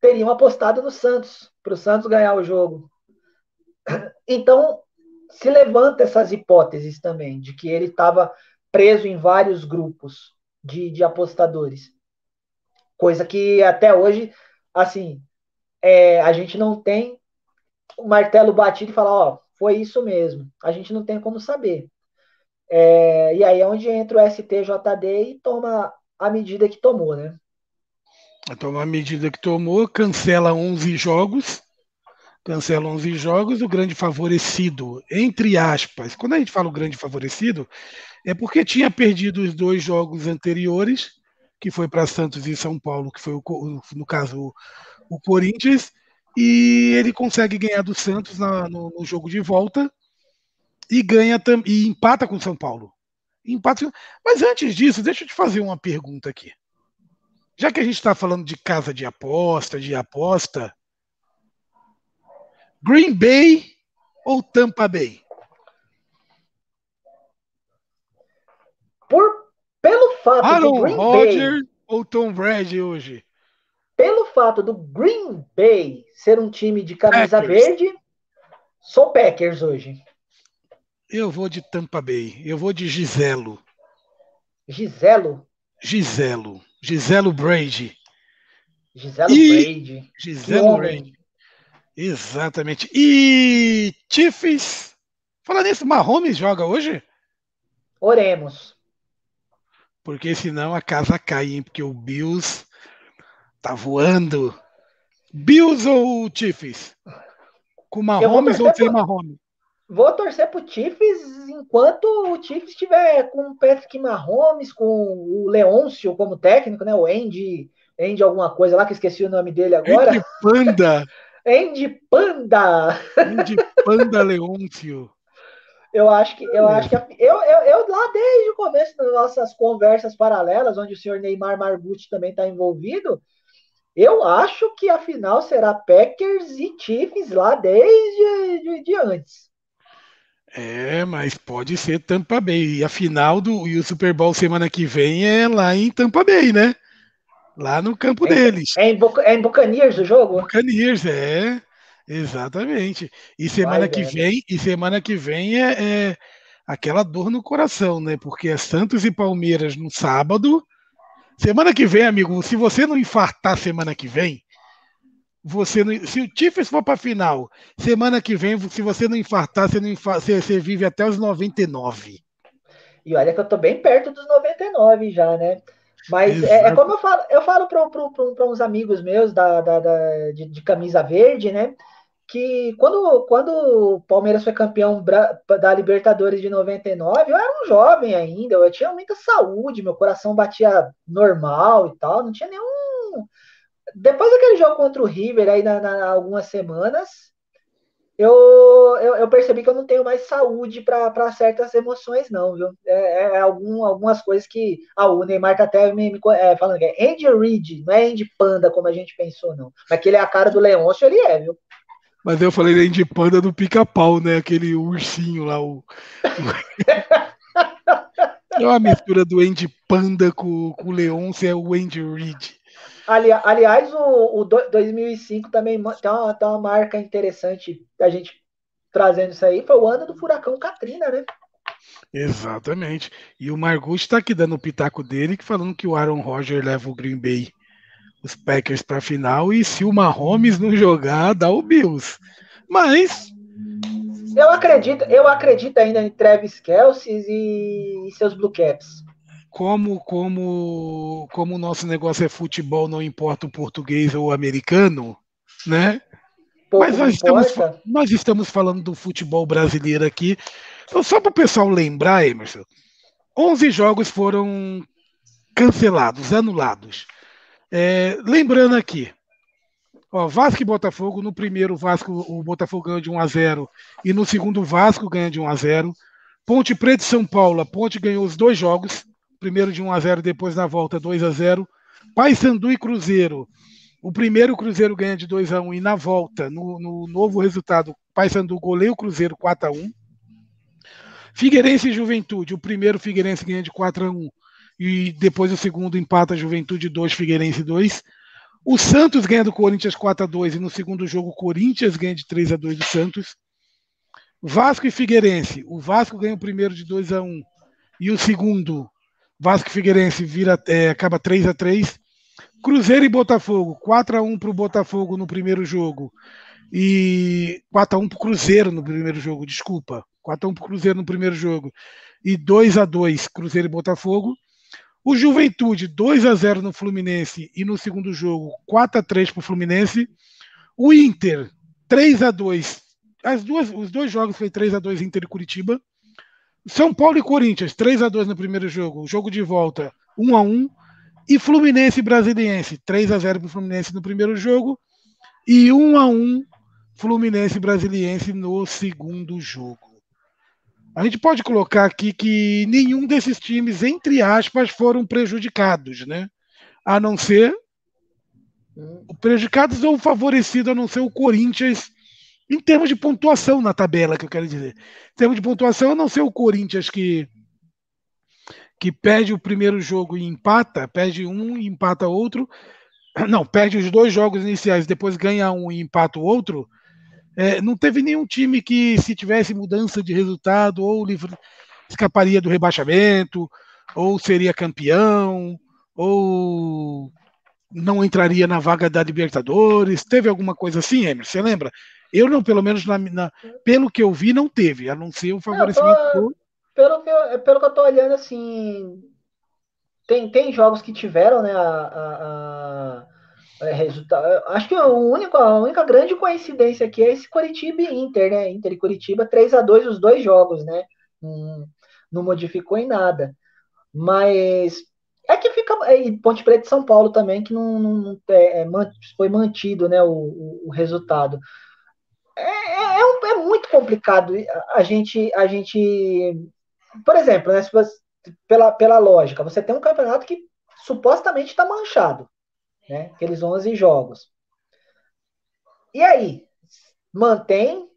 teriam apostado no Santos, para o Santos ganhar o jogo. Então, se levanta essas hipóteses também, de que ele estava preso em vários grupos de, de apostadores. Coisa que até hoje, assim, é, a gente não tem o martelo batido e falar, ó, foi isso mesmo. A gente não tem como saber. É, e aí é onde entra o STJD e toma a medida que tomou, né? Então, uma medida que tomou, cancela 11 jogos, cancela 11 jogos, o grande favorecido, entre aspas. Quando a gente fala o grande favorecido, é porque tinha perdido os dois jogos anteriores, que foi para Santos e São Paulo, que foi, o, no caso, o Corinthians, e ele consegue ganhar do Santos na, no, no, jogo de volta e ganha e empata com São Paulo. Empata, mas antes disso, deixa eu te fazer uma pergunta aqui. Já que a gente está falando de casa de aposta, de aposta, Green Bay ou Tampa Bay? Por, pelo fato Aaron do Green Rodgers Bay, ou Tom Brady hoje? Pelo fato do Green Bay ser um time de camisa Packers. verde, sou Packers hoje. Eu vou de Tampa Bay. Eu vou de Giselo. Giselo? Giselo. Giselo Brady. Giselo e... Brady. Giselo Brady. Exatamente. E Chiefs. Falando nisso, Mahomes joga hoje? Oremos. Porque senão a casa cai, hein? Porque o Bills tá voando. Bills ou Chiefs? Com Mahomes ou sem Mahomes? Vou torcer pro Chiefs enquanto o Chiefs estiver com o Patrick Mahomes, com o Leôncio como técnico, né? O Andy, Andy alguma coisa lá, que esqueci o nome dele agora. Andy Panda. Andy Panda. Andy Panda Leôncio. Eu acho que eu acho que a, eu, eu, eu lá desde o começo das nossas conversas paralelas, onde o senhor Neymar Margucci também está envolvido, eu acho que a final será Packers e Chiefs lá desde de, de antes. É, mas pode ser Tampa Bay. E a final do e o Super Bowl semana que vem é lá em Tampa Bay, né? Lá no campo é, deles. É em, é em Buccaneers o jogo? Buccaneers, é. Exatamente. E semana Vai, que velho. vem, e semana que vem é, é, aquela dor no coração, né? Porque é Santos e Palmeiras no sábado. Semana que vem, amigo, se você não infartar semana que vem, você não, se o Chiefs for para a final, semana que vem, se você não infartar, você, não você, você, vive até os 99. E olha que eu tô bem perto dos 99 já, né? Mas é, é, como eu falo, eu falo para uns amigos meus da, da, da de, de, camisa verde, né? Que quando, quando o Palmeiras foi campeão da Libertadores de 99, eu era um jovem ainda, eu tinha muita saúde, meu coração batia normal e tal, não tinha nenhum depois daquele jogo contra o River, aí na, na algumas semanas, eu, eu, eu, percebi que eu não tenho mais saúde para certas emoções, não, viu? É, é, é, algum, algumas coisas que. Ah, o Neymar tá até me, me é, falando que é Andy Reid, não é Andy Panda, como a gente pensou, não. Mas que ele é a cara do Leôncio, ele é, viu? Mas eu falei Andy Panda do pica-pau, né? Aquele ursinho lá, o. é uma mistura do Andy Panda com, com o Leôncio, é o Andy Reid. Ali, aliás, o, o 2005 também tem uma, tem uma marca interessante a gente trazendo isso aí. Foi o ano do furacão Katrina, né? Exatamente. E o Margus está aqui dando o pitaco dele, falando que o Aaron Rodgers leva o Green Bay, os Packers para a final, e se o Mahomes não jogar, dá o Bills. Mas. Eu acredito, eu acredito ainda em Travis Kelsey e seus Blue Caps como como como o nosso negócio é futebol, não importa o português ou o americano, né? Mas nós estamos, nós estamos falando do futebol brasileiro aqui. Então, só para o pessoal lembrar, Emerson, 11 jogos foram cancelados, anulados. É, lembrando aqui, ó, Vasco e Botafogo, no primeiro Vasco, o Botafogo ganhou de 1 a 0 e no segundo o Vasco ganha de 1 a 0. Ponte Preta e São Paulo, a Ponte ganhou os dois jogos, primeiro de 1 a 0, depois na volta 2 a 0. Paysandu e Cruzeiro, o primeiro Cruzeiro ganha de 2 a 1 e na volta, no, no novo resultado, Paysandu goleia o Cruzeiro 4 a 1. Figueirense e Juventude, o primeiro Figueirense ganha de 4 a 1 e depois o segundo empata Juventude 2, Figueirense 2. O Santos ganha do Corinthians 4 a 2 e no segundo jogo o Corinthians ganha de 3 a 2 do Santos. Vasco e Figueirense, o Vasco ganha o primeiro de 2 a 1 e o segundo Vasco Figueirense vira é, acaba 3 a 3. Cruzeiro e Botafogo, 4 a 1 para o Botafogo no primeiro jogo e 4 a 1 para o Cruzeiro no primeiro jogo, desculpa. 4 a 1 para o Cruzeiro no primeiro jogo e 2 a 2 Cruzeiro e Botafogo. O Juventude, 2 a 0 no Fluminense e no segundo jogo, 4 a 3 para o Fluminense. O Inter, 3 a 2 As duas, os dois jogos foi 3 a 2 Inter e Curitiba. São Paulo e Corinthians, 3 a 2 no primeiro jogo. Jogo de volta, 1 a 1 E Fluminense e Brasiliense, 3 a 0 para o Fluminense no primeiro jogo. E 1 a 1 Fluminense e Brasiliense no segundo jogo. A gente pode colocar aqui que nenhum desses times, entre aspas, foram prejudicados, né? A não ser prejudicados ou favorecidos, a não ser o Corinthians, em termos de pontuação na tabela, que eu quero dizer. Em termos de pontuação, a não ser o Corinthians que que perde o primeiro jogo e empata, perde um e empata outro. Não, perde os dois jogos iniciais, depois ganha um e empata o outro. É, não teve nenhum time que, se tivesse mudança de resultado, ou escaparia do rebaixamento, ou seria campeão, ou não entraria na vaga da Libertadores. Teve alguma coisa assim, Emerson? Você lembra? Eu não, pelo menos na, na, pelo que eu vi, não teve, a não ser o favorecimento. Tô, pelo, que eu, pelo que eu tô olhando, assim. Tem, tem jogos que tiveram, né? a, a, a é, resultado. Acho que a única, a única grande coincidência aqui é esse Curitiba e Inter, né? Inter e Curitiba, 3 a 2 os dois jogos, né? Não, não modificou em nada. Mas é que fica. É, e Ponte Preta e São Paulo também, que não, não é, é, foi mantido né, o, o, o resultado. Um, é, muito complicado a gente. A gente por exemplo, né, você, pela, pela lógica, você tem um campeonato que supostamente está manchado né? Aqueles 11 jogos. E aí, mantém?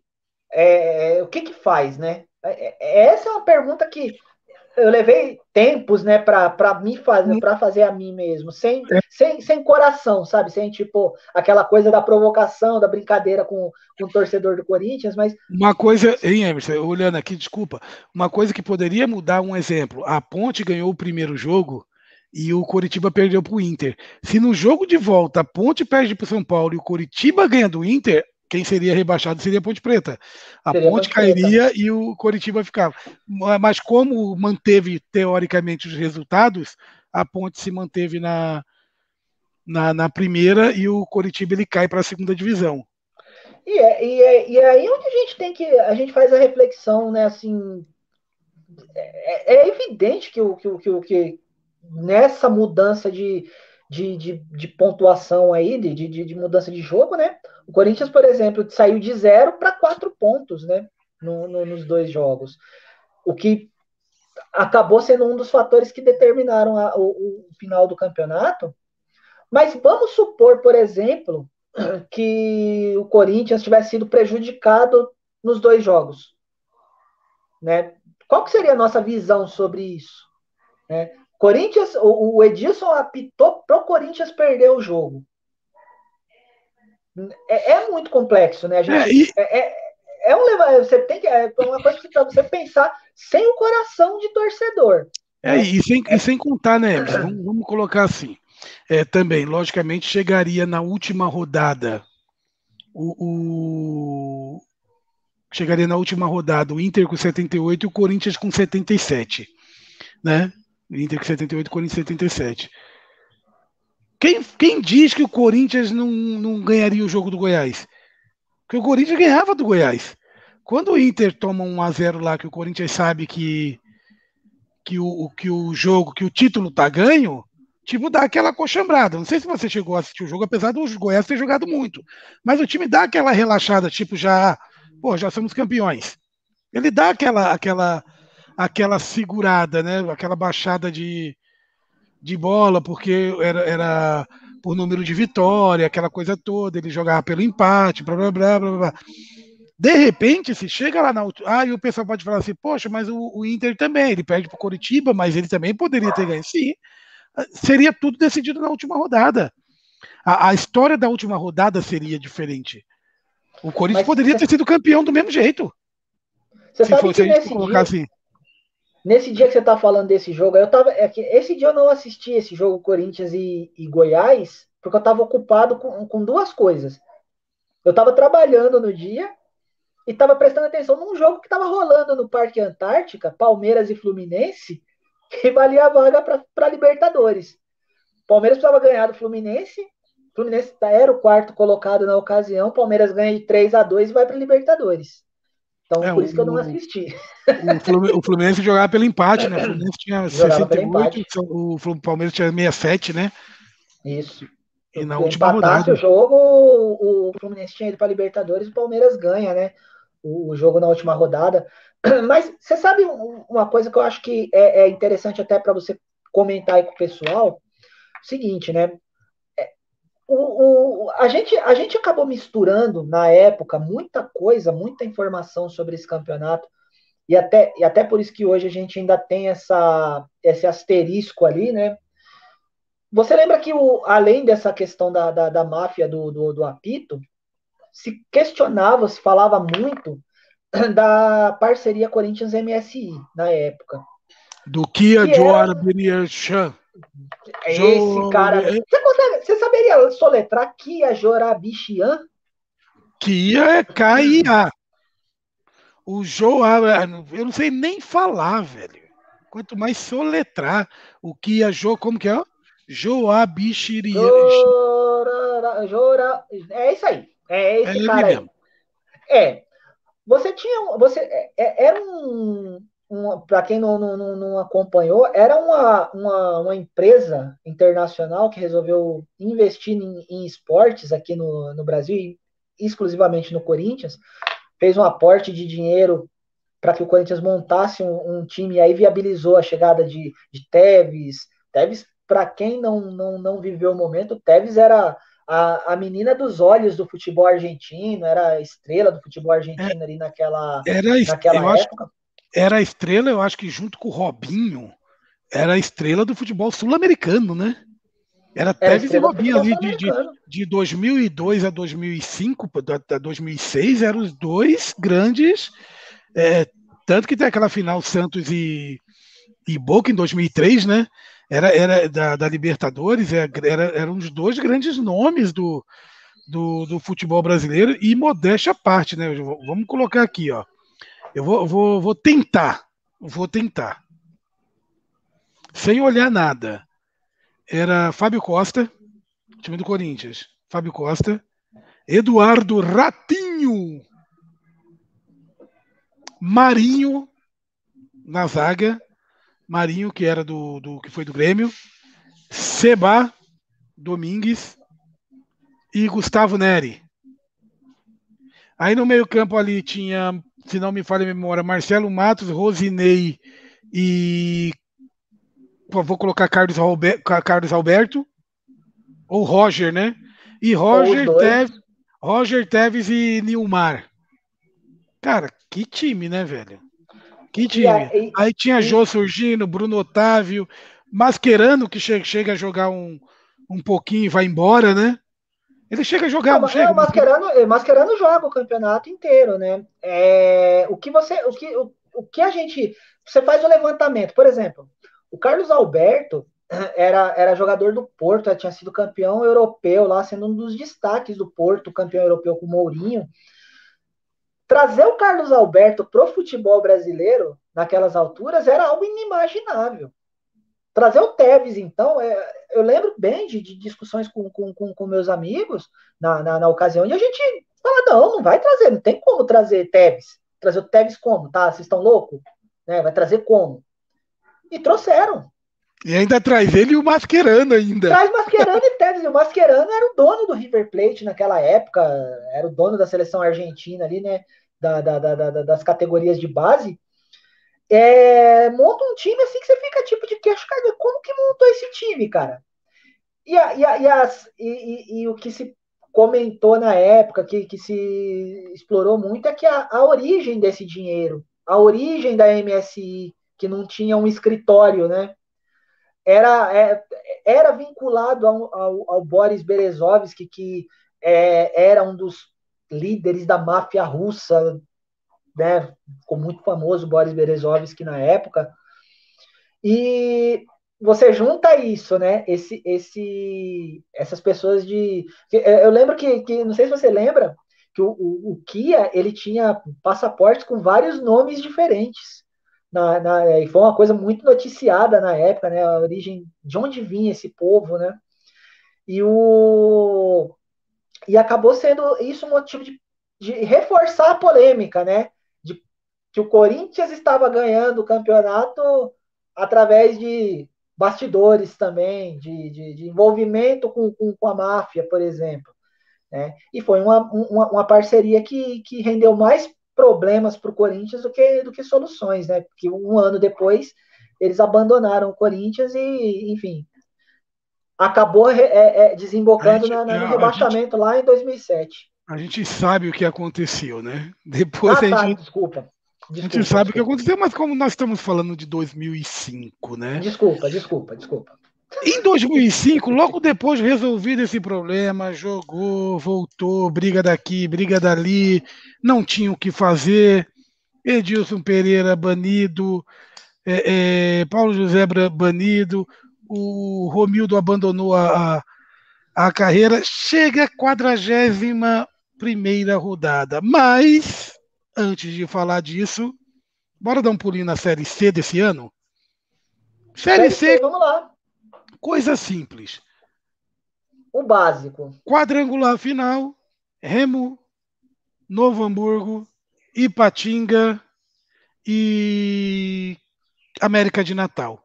É, é, o que que faz, né? É, é, essa é uma pergunta que eu levei tempos, né, para me fazer, para fazer a mim mesmo, sem, sem, sem coração, sabe? Sem tipo aquela coisa da provocação, da brincadeira com, com o torcedor do Corinthians, mas uma coisa, hein, Emerson, olhando aqui, desculpa, uma coisa que poderia mudar um exemplo. A Ponte ganhou o primeiro jogo e o Coritiba perdeu para o Inter. Se no jogo de volta a Ponte perde para o São Paulo e o Coritiba ganha do Inter, quem seria rebaixado seria a Ponte Preta. A seria Ponte cairia Preta. e o Coritiba ficava. Mas como manteve teoricamente os resultados, a Ponte se manteve na, na, na primeira e o Coritiba ele cai para a segunda divisão. E é, e, é, e é aí onde a gente tem que. A gente faz a reflexão, né? Assim, é, é evidente que o que, que, que, nessa mudança de, de, de, de pontuação aí, de, de, de, mudança de jogo, né? O Corinthians, por exemplo, saiu de zero para quatro pontos, né? No, no, nos dois jogos. O que acabou sendo um dos fatores que determinaram a, o, o final do campeonato. Mas vamos supor, por exemplo, que o Corinthians tivesse sido prejudicado nos dois jogos. Né? Qual que seria a nossa visão sobre isso? Né? Corinthians, o, o Edilson apitou pro Corinthians perder o jogo. É, é muito complexo, né? A gente, é, é, é, é um você tem que é uma coisa para você pensar sem o coração de torcedor. É, e sem, e sem contar, né? Vamos, vamos colocar assim. É, também, logicamente, chegaria na última rodada o, o, chegaria na última rodada o Inter com 78 e o Corinthians com 77, né? Inter com 78 Corinthians 77. Quem, quem diz que o Corinthians não, não ganharia o jogo do Goiás? Porque o Corinthians ganhava do Goiás. Quando o Inter toma um a 0 lá, que o Corinthians sabe que, que, o, que o jogo, que o título tá ganho, tipo, dá aquela coxambrada. Não sei se você chegou a assistir o jogo, apesar do Goiás ter jogado muito. Mas o time dá aquela relaxada, tipo, já, pô, já somos campeões. Ele dá aquela, aquela, aquela segurada, né? Aquela baixada de, de bola, porque era, era por número de vitória, aquela coisa toda, ele jogava pelo empate, blá blá blá blá blá. De repente, se chega lá na ah, e o pessoal pode falar assim, poxa, mas o, o Inter também, ele perde para o Coritiba, mas ele também poderia ter ganho. Sim, seria tudo decidido na última rodada. A, a história da última rodada seria diferente. O Corinthians mas, poderia ter sido campeão do mesmo jeito. Se fosse a gente colocar dia, assim. Nesse dia que você está falando desse jogo, eu tava. É que esse dia eu não assisti esse jogo Corinthians e, e Goiás, porque eu estava ocupado com, com duas coisas. Eu estava trabalhando no dia e estava prestando atenção num jogo que estava rolando no Parque Antártica, Palmeiras e Fluminense, que valia a vaga para Libertadores. Palmeiras precisava ganhar do Fluminense. Fluminense era o quarto colocado na ocasião. Palmeiras ganha de 3 a 2 e vai para Libertadores. Então, é, por isso o, que eu não assisti. O Fluminense jogava pelo empate, né? O Fluminense tinha 68, o Palmeiras tinha 67, né? Isso. E na última rodada. o jogo, o Fluminense tinha ido para Libertadores e o Palmeiras ganha, né? O, o, jogo na última rodada. Mas você sabe uma coisa que eu acho que é, é interessante até para você comentar aí com o pessoal? O seguinte, né? O, o, a, gente, a gente acabou misturando na época muita coisa, muita informação sobre esse campeonato, e até, e até por isso que hoje a gente ainda tem essa, esse asterisco ali, né? Você lembra que, o, além dessa questão da, da, da máfia do, do, do apito, se questionava, se falava muito da parceria Corinthians-MSI na época. Do Kia Joar Beniachan. Esse cara. Você, saberia soletrar Kia Jorabichian? Kia é K-I-A. O Joa, eu não sei nem falar, velho. Quanto mais soletrar o Kia Jo, como que é? Joabichiria. Jora, Jora, é isso aí. É esse é cara aí. É. Você tinha. Você, é, é era um, para quem não, não, não, acompanhou, era uma, uma, uma, empresa internacional que resolveu investir em, em esportes aqui no, no Brasil, exclusivamente no Corinthians, fez um aporte de dinheiro para que o Corinthians montasse um, um, time e aí viabilizou a chegada de, de Tevez. Tevez, para quem não, não, não viveu o momento, Tevez era a, a menina dos olhos do futebol argentino, era a estrela do futebol argentino é, ali naquela, era, naquela época. Acho era a estrela, eu acho que junto com o Robinho, era a estrela do futebol sul-americano, né? Era Tevez e Robinho ali de, de, de 2002 a 2005, a 2006, eram os dois grandes. É, tanto que tem aquela final Santos e, e Boca em 2003, né? Era, era da, da Libertadores, era, era, eram os dois grandes nomes do, do, do futebol brasileiro e modéstia à parte, né? Vamos colocar aqui, ó. Eu vou, vou, vou tentar. Vou tentar. Sem olhar nada. Era Fábio Costa, time do Corinthians. Fábio Costa. Eduardo Ratinho. Marinho na zaga. Marinho, que era do, do que foi do Grêmio. Seba Domingues e Gustavo Neri. Aí no meio-campo ali tinha se não me falha a memória, Marcelo Matos, Rosinei e. Vou colocar Carlos, Alberto, Carlos Alberto ou Roger, né? E Roger Teves, Roger Teves e Nilmar. Cara, que time, né, velho? Que time. E, e, Aí tinha e... Jô surgindo, Bruno Otávio, Mascherano, que chega, chega a jogar um, um pouquinho e vai embora, né? Ele chega a jogar, não, não chega? É, o Mascherano, Mascherano joga o campeonato inteiro, né? É, o que você, o que, o, o que a gente, você faz o levantamento, por exemplo, o Carlos Alberto era, era jogador do Porto, tinha sido campeão europeu lá, sendo um dos destaques do Porto, campeão europeu com o Mourinho. Trazer o Carlos Alberto pro futebol brasileiro naquelas alturas era algo inimaginável. Trazer o Tevez, então, é, eu lembro bem de, de discussões com, com, com, com, meus amigos na, na, na, ocasião, e a gente fala, não, não vai trazer, não tem como trazer Tevez. Trazer o Tevez como, tá? Vocês estão loucos? Né? Vai trazer como? E trouxeram. E ainda traz ele e o Mascherano ainda. Traz Mascherano e Tevez. O Mascherano era o dono do River Plate naquela época, era o dono da seleção argentina ali, né? Da, da, da, das categorias de base. É, monta um time assim que você fica tipo de queixo, cara, como que montou esse time, cara? E, a, e, a, e, as, e, e, o que se comentou na época, que, que se explorou muito, é que a, a origem desse dinheiro, a origem da MSI, que não tinha um escritório, né? Era, é, era vinculado ao, ao, ao Boris Berezovsky, que é, era um dos líderes da máfia russa né? Ficou muito famoso Boris Berezovsky na época. E você junta isso, né? Esse, esse, essas pessoas de. É, eu lembro que, que não sei se você lembra, que o, o, o Kia ele tinha passaportes com vários nomes diferentes. Na, na, e foi uma coisa muito noticiada na época, né? A origem de onde vinha esse povo, né? E o e acabou sendo isso um motivo de, de reforçar a polêmica, né? Que o Corinthians estava ganhando o campeonato através de bastidores também, de, de, de envolvimento com, com, com, a máfia, por exemplo. Né? E foi uma, uma, uma, parceria que, que rendeu mais problemas para o Corinthians do que, do que soluções, né? Porque um ano depois eles abandonaram o Corinthians e, enfim, acabou é, é, desembocando gente, na, no rebaixamento gente, lá em 2007. A gente sabe o que aconteceu, né? Depois ah, a tá, gente. Desculpa. Desculpa, a gente sabe o que aconteceu, mas como nós estamos falando de 2005, né? Desculpa, desculpa, desculpa. Em 2005, logo depois de resolvido esse problema, jogou, voltou, briga daqui, briga dali, não tinha o que fazer. Edilson Pereira banido, é, é, Paulo José banido, o Romildo abandonou a, a, carreira. Chega a 41 primeira rodada, mas antes de falar disso, bora dar um pulinho na Série C desse ano? Série, C, vamos lá. Coisa simples. O básico. Quadrangular final, Remo, Novo Hamburgo, Ipatinga e América de Natal.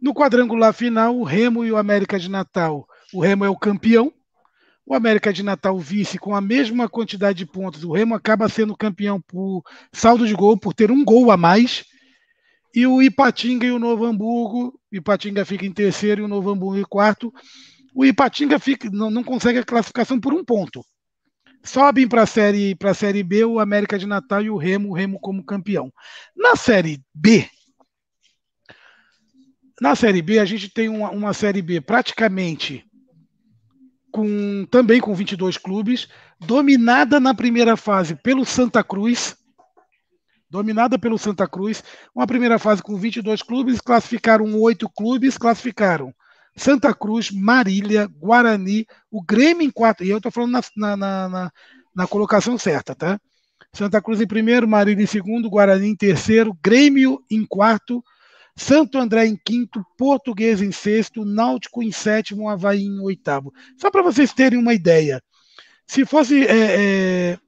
No quadrangular final, o Remo e o América de Natal. O Remo é o campeão, o América de Natal vice com a mesma quantidade de pontos. O Remo acaba sendo campeão por saldo de gol, por ter um gol a mais. E o Ipatinga e o Novo Hamburgo. O Ipatinga fica em terceiro e o Novo Hamburgo em quarto. O Ipatinga fica, não, não consegue a classificação por um ponto. Sobem para a série, a série B o América de Natal e o Remo, o Remo como campeão. Na série B, na série B, a gente tem uma, uma série B praticamente com também com 22 clubes, dominada na primeira fase pelo Santa Cruz, dominada pelo Santa Cruz, uma primeira fase com 22 clubes, classificaram oito clubes, classificaram Santa Cruz, Marília, Guarani, o Grêmio em quarto, e eu estou falando na, na, na, na, colocação certa, tá? Santa Cruz em primeiro, Marília em segundo, Guarani em terceiro, Grêmio em quarto, Santo André em quinto, Português em sexto, Náutico em sétimo, Havaí em oitavo. Só para vocês terem uma ideia. Se fosse é, é,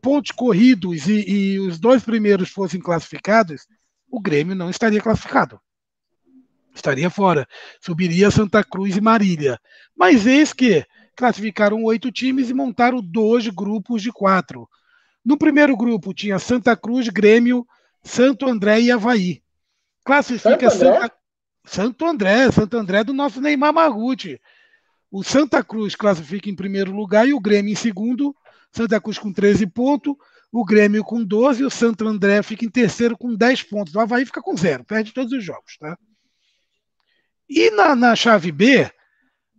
pontos corridos e, e os dois primeiros fossem classificados, o Grêmio não estaria classificado. Estaria fora. Subiria Santa Cruz e Marília. Mas eis que classificaram oito times e montaram dois grupos de quatro. No primeiro grupo tinha Santa Cruz, Grêmio, Santo André e Havaí classifica Santo André? Santa, Santo André, Santo André do nosso Neymar Maguti. O Santa Cruz classifica em primeiro lugar e o Grêmio em segundo. Santa Cruz com 13 pontos, o Grêmio com 12 e o Santo André fica em terceiro com 10 pontos. O Havaí fica com zero, perde todos os jogos. Tá? E na, na chave B,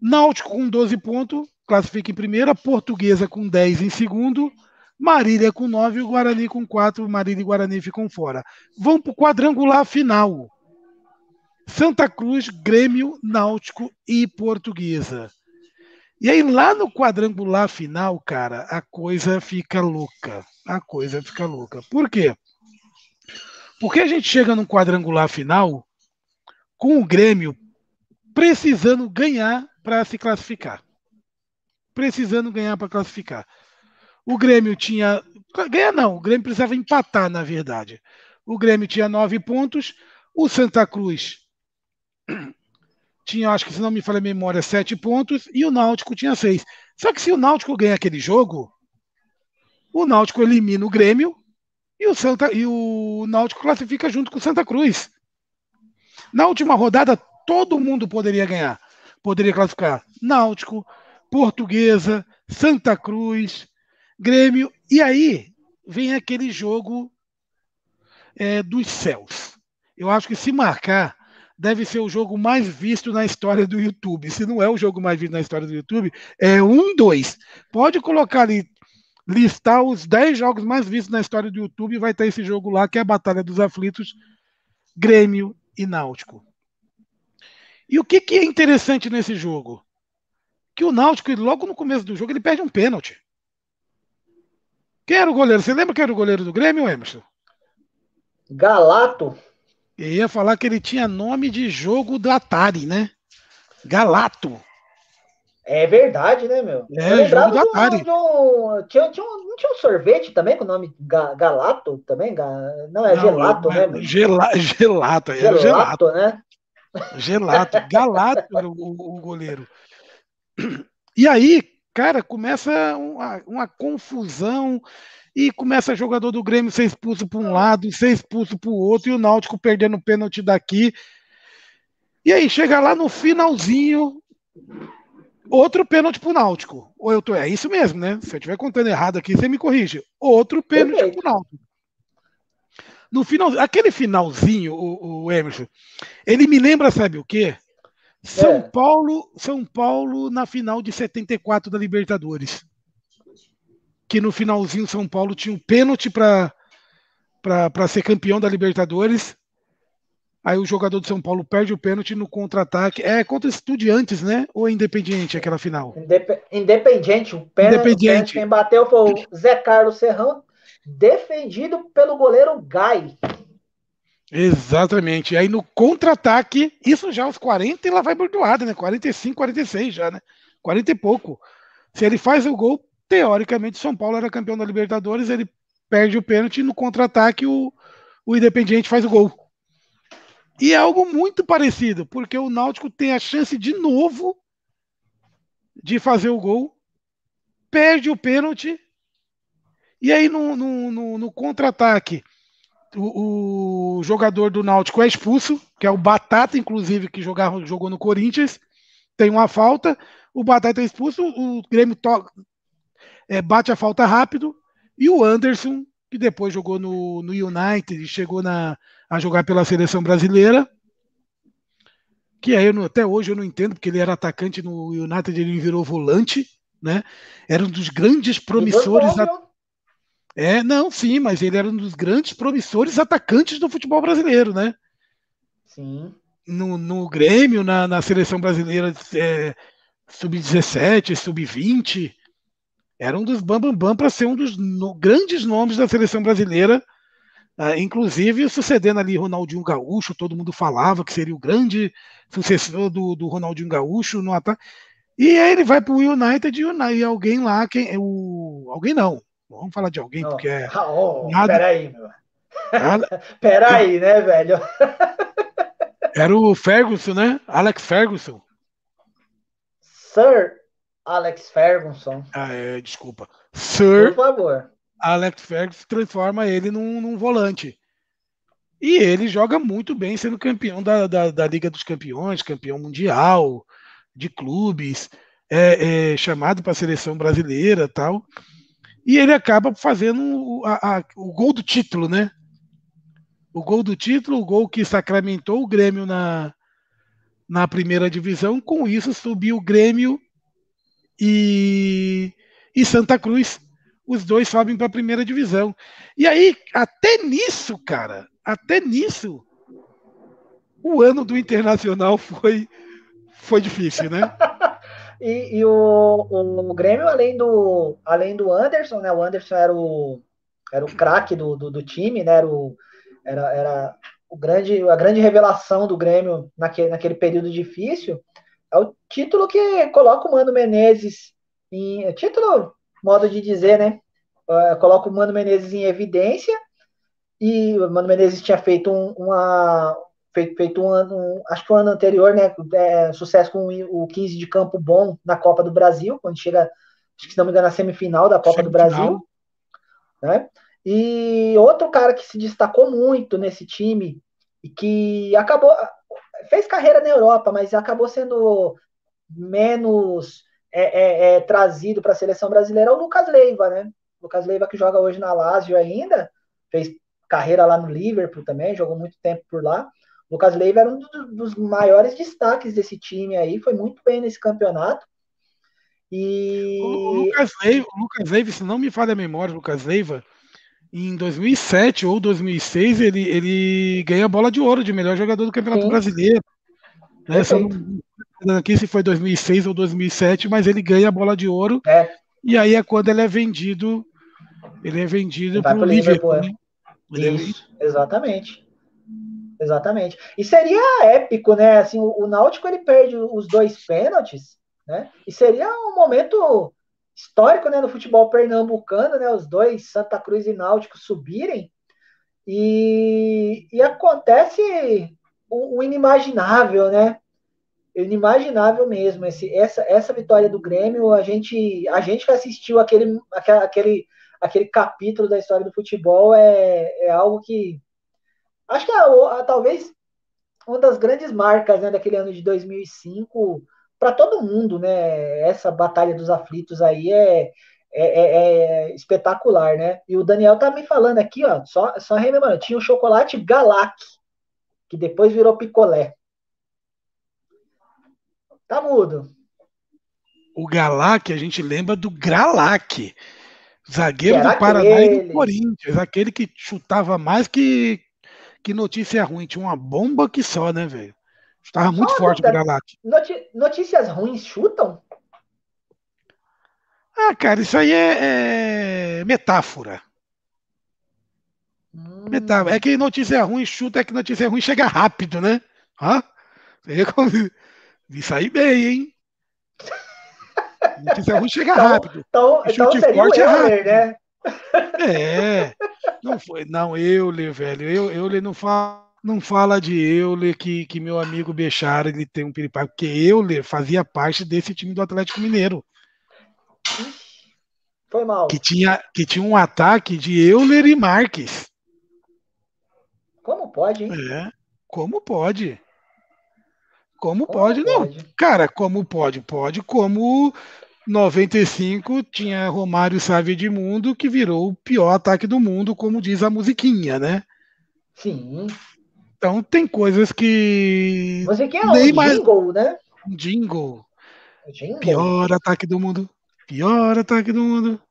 Náutico com 12 pontos, classifica em primeira, Portuguesa com 10 em segundo, Marília com 9 e o Guarani com 4. Marília e Guarani ficam fora. Vão para o quadrangular final. Santa Cruz, Grêmio, Náutico e Portuguesa. E aí, lá no quadrangular final, cara, a coisa fica louca. A coisa fica louca. Por quê? Porque a gente chega no quadrangular final com o Grêmio precisando ganhar para se classificar. Precisando ganhar para classificar. O Grêmio tinha. Ganhar não, o Grêmio precisava empatar, na verdade. O Grêmio tinha nove pontos, o Santa Cruz tinha, acho que se não me falha a memória, sete pontos, e o Náutico tinha seis. Só que se o Náutico ganha aquele jogo, o Náutico elimina o Grêmio e o, Santa, e o Náutico classifica junto com o Santa Cruz. Na última rodada, todo mundo poderia ganhar. Poderia classificar Náutico, Portuguesa, Santa Cruz, Grêmio. E aí vem aquele jogo é, dos céus. Eu acho que se marcar, deve ser o jogo mais visto na história do YouTube. Se não é o jogo mais visto na história do YouTube, é um, dois. Pode colocar ali, listar os 10 jogos mais vistos na história do YouTube e vai ter esse jogo lá, que é a Batalha dos Aflitos, Grêmio e Náutico. E o que, que é interessante nesse jogo? Que o Náutico, logo no começo do jogo, ele perde um pênalti. Quem era o goleiro? Você lembra quem era o goleiro do Grêmio, Emerson? Galato. Eu ia falar que ele tinha nome de jogo do Atari, né? Galato. É verdade, né, meu? É, jogo do Atari. tinha, tinha um, não tinha um sorvete também com o nome Galato também? Não, é não, gelato, né? Meu? Gela, gelato, gelato, gelato, né? Gelato, Galato era o, o, goleiro. E aí, cara, começa uma, uma confusão e começa jogador do Grêmio ser expulso para um lado, ser expulso para o outro, e o Náutico perdendo o pênalti daqui. E aí, chega lá no finalzinho, outro pênalti para o Náutico. Ou eu tô, é isso mesmo, né? Se eu estiver contando errado aqui, você me corrige. Outro pênalti para o Náutico. No final, aquele finalzinho, o, o Emerson, ele me lembra, sabe o quê? São é. Paulo, São Paulo na final de 74 da Libertadores que no finalzinho São Paulo tinha um pênalti para ser campeão da Libertadores. Aí o jogador de São Paulo perde o pênalti no contra-ataque. É contra Estudiantes, né? Ou é Independiente aquela final? Indep Independiente. O pênalti, Independiente. quem bateu foi o Zé Carlos Serrão, defendido pelo goleiro Gai. Exatamente. Aí no contra-ataque, isso já aos 40 e lá vai bordoada, né? 45, 46 já, né? 40 e pouco. Se ele faz o gol, teoricamente, São Paulo era campeão da Libertadores, ele perde o pênalti e no contra-ataque o, o Independiente faz o gol. E é algo muito parecido, porque o Náutico tem a chance de novo de fazer o gol, perde o pênalti, e aí no, no, no, no contra-ataque o, o, jogador do Náutico é expulso, que é o Batata, inclusive, que jogava, jogou no Corinthians, tem uma falta, o Batata é expulso, o Grêmio to é, bate a falta rápido, e o Anderson, que depois jogou no, no United e chegou na, a jogar pela seleção brasileira, que aí eu, até hoje eu não entendo, porque ele era atacante no United, ele virou volante, né? Era um dos grandes promissores. A... É, não, sim, mas ele era um dos grandes promissores atacantes do futebol brasileiro, né? Sim. No, no Grêmio, na, na seleção brasileira é, sub-17, sub-20 era um dos bambambam bam, bam para ser um dos no, grandes nomes da seleção brasileira, uh, inclusive sucedendo ali Ronaldinho Gaúcho, todo mundo falava que seria o grande sucessor do, do Ronaldinho Gaúcho no ataque. E aí ele vai para o United e alguém lá, quem, o, alguém não, vamos falar de alguém, oh, porque é. Oh, nada, peraí, meu. Nada, peraí, né, velho? Era o Ferguson, né? Alex Ferguson. Sir Alex Ferguson. Ah, é, desculpa. Sir. Por favor. Alex Ferguson transforma ele num, num volante. E ele joga muito bem sendo campeão da, da, da, Liga dos Campeões, campeão mundial, de clubes, é, é chamado para a seleção brasileira tal. E ele acaba fazendo a, a, o gol do título, né? O gol do título, o gol que sacramentou o Grêmio na, na primeira divisão. Com isso, subiu o Grêmio e, e Santa Cruz. Os dois sobem para a primeira divisão. E aí, até nisso, cara, até nisso, o ano do Internacional foi, foi difícil, né? e, e o, o, Grêmio, além do, além do Anderson, né? O Anderson era o, era o craque do, do, do, time, né? Era o, era, era o grande, a grande revelação do Grêmio naquele, naquele período difícil é o título que coloca o Mano Menezes em. É título, modo de dizer, né? Uh, coloca o Mano Menezes em evidência. E o Mano Menezes tinha feito um, uma. Feito, feito um ano, um, acho que o um ano anterior, né? É, sucesso com o 15 de campo bom na Copa do Brasil, quando chega, acho que se não me engano, na semifinal da Copa semifinal. do Brasil. Né? E outro cara que se destacou muito nesse time e que acabou fez carreira na Europa, mas acabou sendo menos é, é, é, trazido para a seleção brasileira é o Lucas Leiva, né? Lucas Leiva que joga hoje na Lazio ainda, fez carreira lá no Liverpool também, jogou muito tempo por lá. Lucas Leiva era um dos maiores destaques desse time aí, foi muito bem nesse campeonato. E o Lucas Leiva, o Lucas Leiva se não me falha a memória, o Lucas Leiva em 2007 ou 2006 ele, ele ganha a bola de ouro de melhor jogador do Campeonato Sim. Brasileiro. Né? Se não aqui se foi 2006 ou 2007, mas ele ganha a bola de ouro. É. E aí é quando ele é vendido, ele é vendido para o Liverpool. Liverpool né? É. Isso, exatamente. Exatamente. E seria épico, né? Assim, o, o Náutico ele perde os dois pênaltis, né? E seria um momento histórico né, no futebol pernambucano, né, os dois, Santa Cruz e Náutico, subirem, e, e acontece o, o, inimaginável, né? Inimaginável mesmo. Esse, essa, essa vitória do Grêmio, a gente, a gente que assistiu aquele, aquele, aquele capítulo da história do futebol é, é algo que. Acho que é, talvez uma das grandes marcas né, daquele ano de 2005 para todo mundo, né? Essa batalha dos aflitos aí é, é, é, é, espetacular, né? E o Daniel tá me falando aqui, ó, só, só relembrando, tinha o chocolate Galac, que depois virou picolé. Tá mudo. O Galac, a gente lembra do Gralac, zagueiro do Paraná aquele. e do Corinthians, aquele que chutava mais que, que notícia ruim, tinha uma bomba que só, né, velho? Estava muito Só forte o Gralac. Notícias ruins chutam? Ah, cara, isso aí é, é metáfora. Hum. metáfora. É que notícia ruim chuta, é que notícia ruim chega rápido, né? Hã? Isso aí bem, hein? Notícia ruim chega então, rápido. Então, então seria forte o Euler, é né? É. Não foi. Não, Euler, velho. Eu, Euler não fala não fala de Euler que, que meu amigo Bechara ele tem um piripaque, porque Euler fazia parte desse time do Atlético Mineiro. Foi mal. Que tinha, que tinha um ataque de Euler e Marques. Como pode, hein? É, como pode? Como, como pode? pode? Não, cara, como pode? Pode, como 95 tinha Romário Sávio Edmundo, que virou o pior ataque do mundo, como diz a musiquinha, né? Sim. Então tem coisas que. Você quer um jingle, né? Um jingle. jingle. Pior ataque do mundo. Pior ataque do mundo.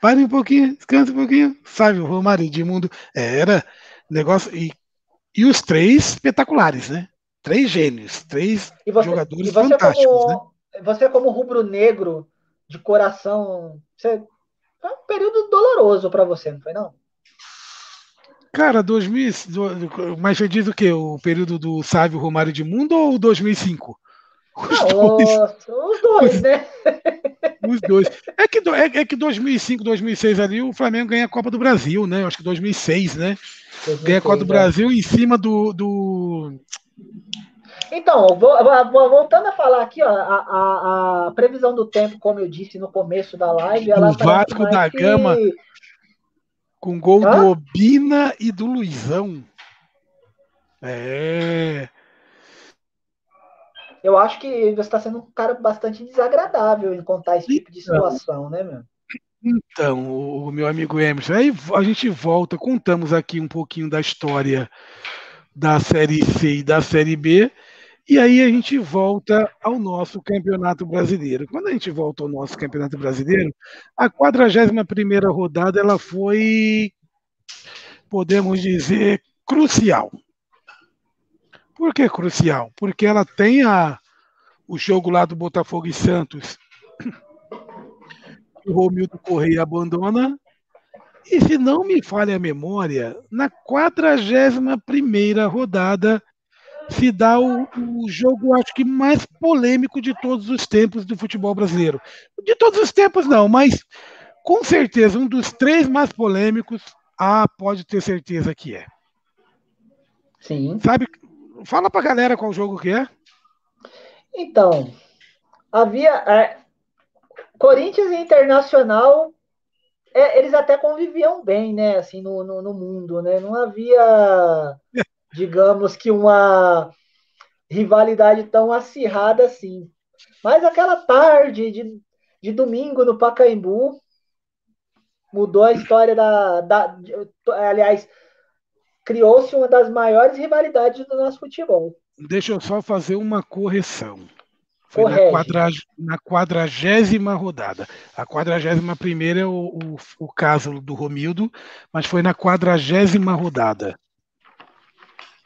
Pare um pouquinho, descansa um pouquinho. Sabe, o Romário de mundo. Era negócio. E, e os três espetaculares, né? Três gênios, três você, jogadores você fantásticos, como, né? Você, como rubro-negro de coração, você, foi um período doloroso para você, não foi não? Cara, 2000, mas você diz o quê? O período do Sávio Romário de Mundo ou 2005? Os, ah, dois. os dois, né? Os dois. É que, é, é que 2005, 2006 ali o Flamengo ganha a Copa do Brasil, né? Acho que 2006, né? 2006, ganha a Copa do é. Brasil em cima do. do... Então, voltando a falar aqui, ó, a, a, a, previsão do tempo, como eu disse no começo da live, ela o Vasco da Gama com gol Hã? do Obina e do Luizão. É. Eu acho que você está sendo um cara bastante desagradável em contar esse tipo de situação, né, meu? Então, o meu amigo Emerson, aí a gente volta, contamos aqui um pouquinho da história da Série C e da Série B, e aí a gente volta ao nosso Campeonato Brasileiro. Quando a gente volta ao nosso Campeonato Brasileiro, a 41ª rodada ela foi, podemos dizer, crucial. Por que crucial? Porque ela tem a, o jogo lá do Botafogo e Santos, o Romildo Correia abandona, E se não me falha a memória, na 41 rodada se dá o, o, jogo, acho que mais polêmico de todos os tempos do futebol brasileiro. De todos os tempos, não, mas com certeza um dos três mais polêmicos, ah, pode ter certeza que é. Sim. Sabe? Fala pra galera qual jogo que é. Então, havia. É, Corinthians e Internacional é, eles até conviviam bem, né? Assim, no, no, no, mundo, né? Não havia, digamos que uma rivalidade tão acirrada assim. Mas aquela tarde de, de domingo no Pacaembu mudou a história da. da aliás, criou-se uma das maiores rivalidades do nosso futebol. Deixa eu só fazer uma correção. Foi na, na quadragésima rodada. A quadragésima primeira é o, o, o, caso do Romildo, mas foi na quadragésima rodada.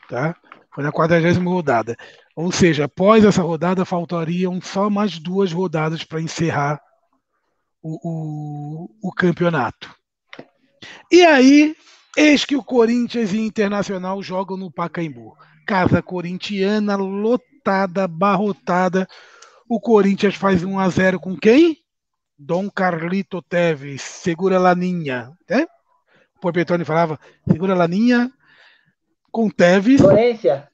Tá? Foi na quadragésima rodada. Ou seja, após essa rodada, faltariam só mais duas rodadas para encerrar o, o, o campeonato. E aí, eis que o Corinthians e Internacional jogam no Pacaembu. Casa corintiana lotada, barrotada. O Corinthians faz 1 a 0 com quem? Dom Carlito Teves, segura Laninha, né? O Porpetone falava, segura Laninha com Teves. Florência.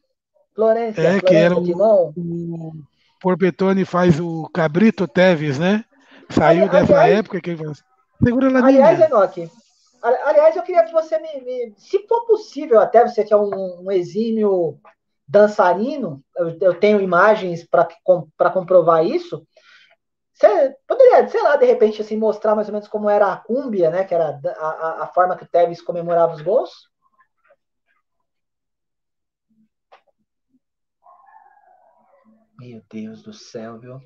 Florência, é, que era o, o Porpetone faz o Cabrito Teves, né? Saiu aliás, dessa época que ele falou, segura Laninha. Aliás, Enoque, aliás, eu queria que você me, me se for possível, até você que é um, um exímio dançarino, eu, eu tenho imagens para comprovar isso. Você poderia, sei lá, de repente, assim, mostrar mais ou menos como era a cúmbia, né? Que era a, a, a forma que o Tevez comemorava os gols? Meu Deus do céu, viu?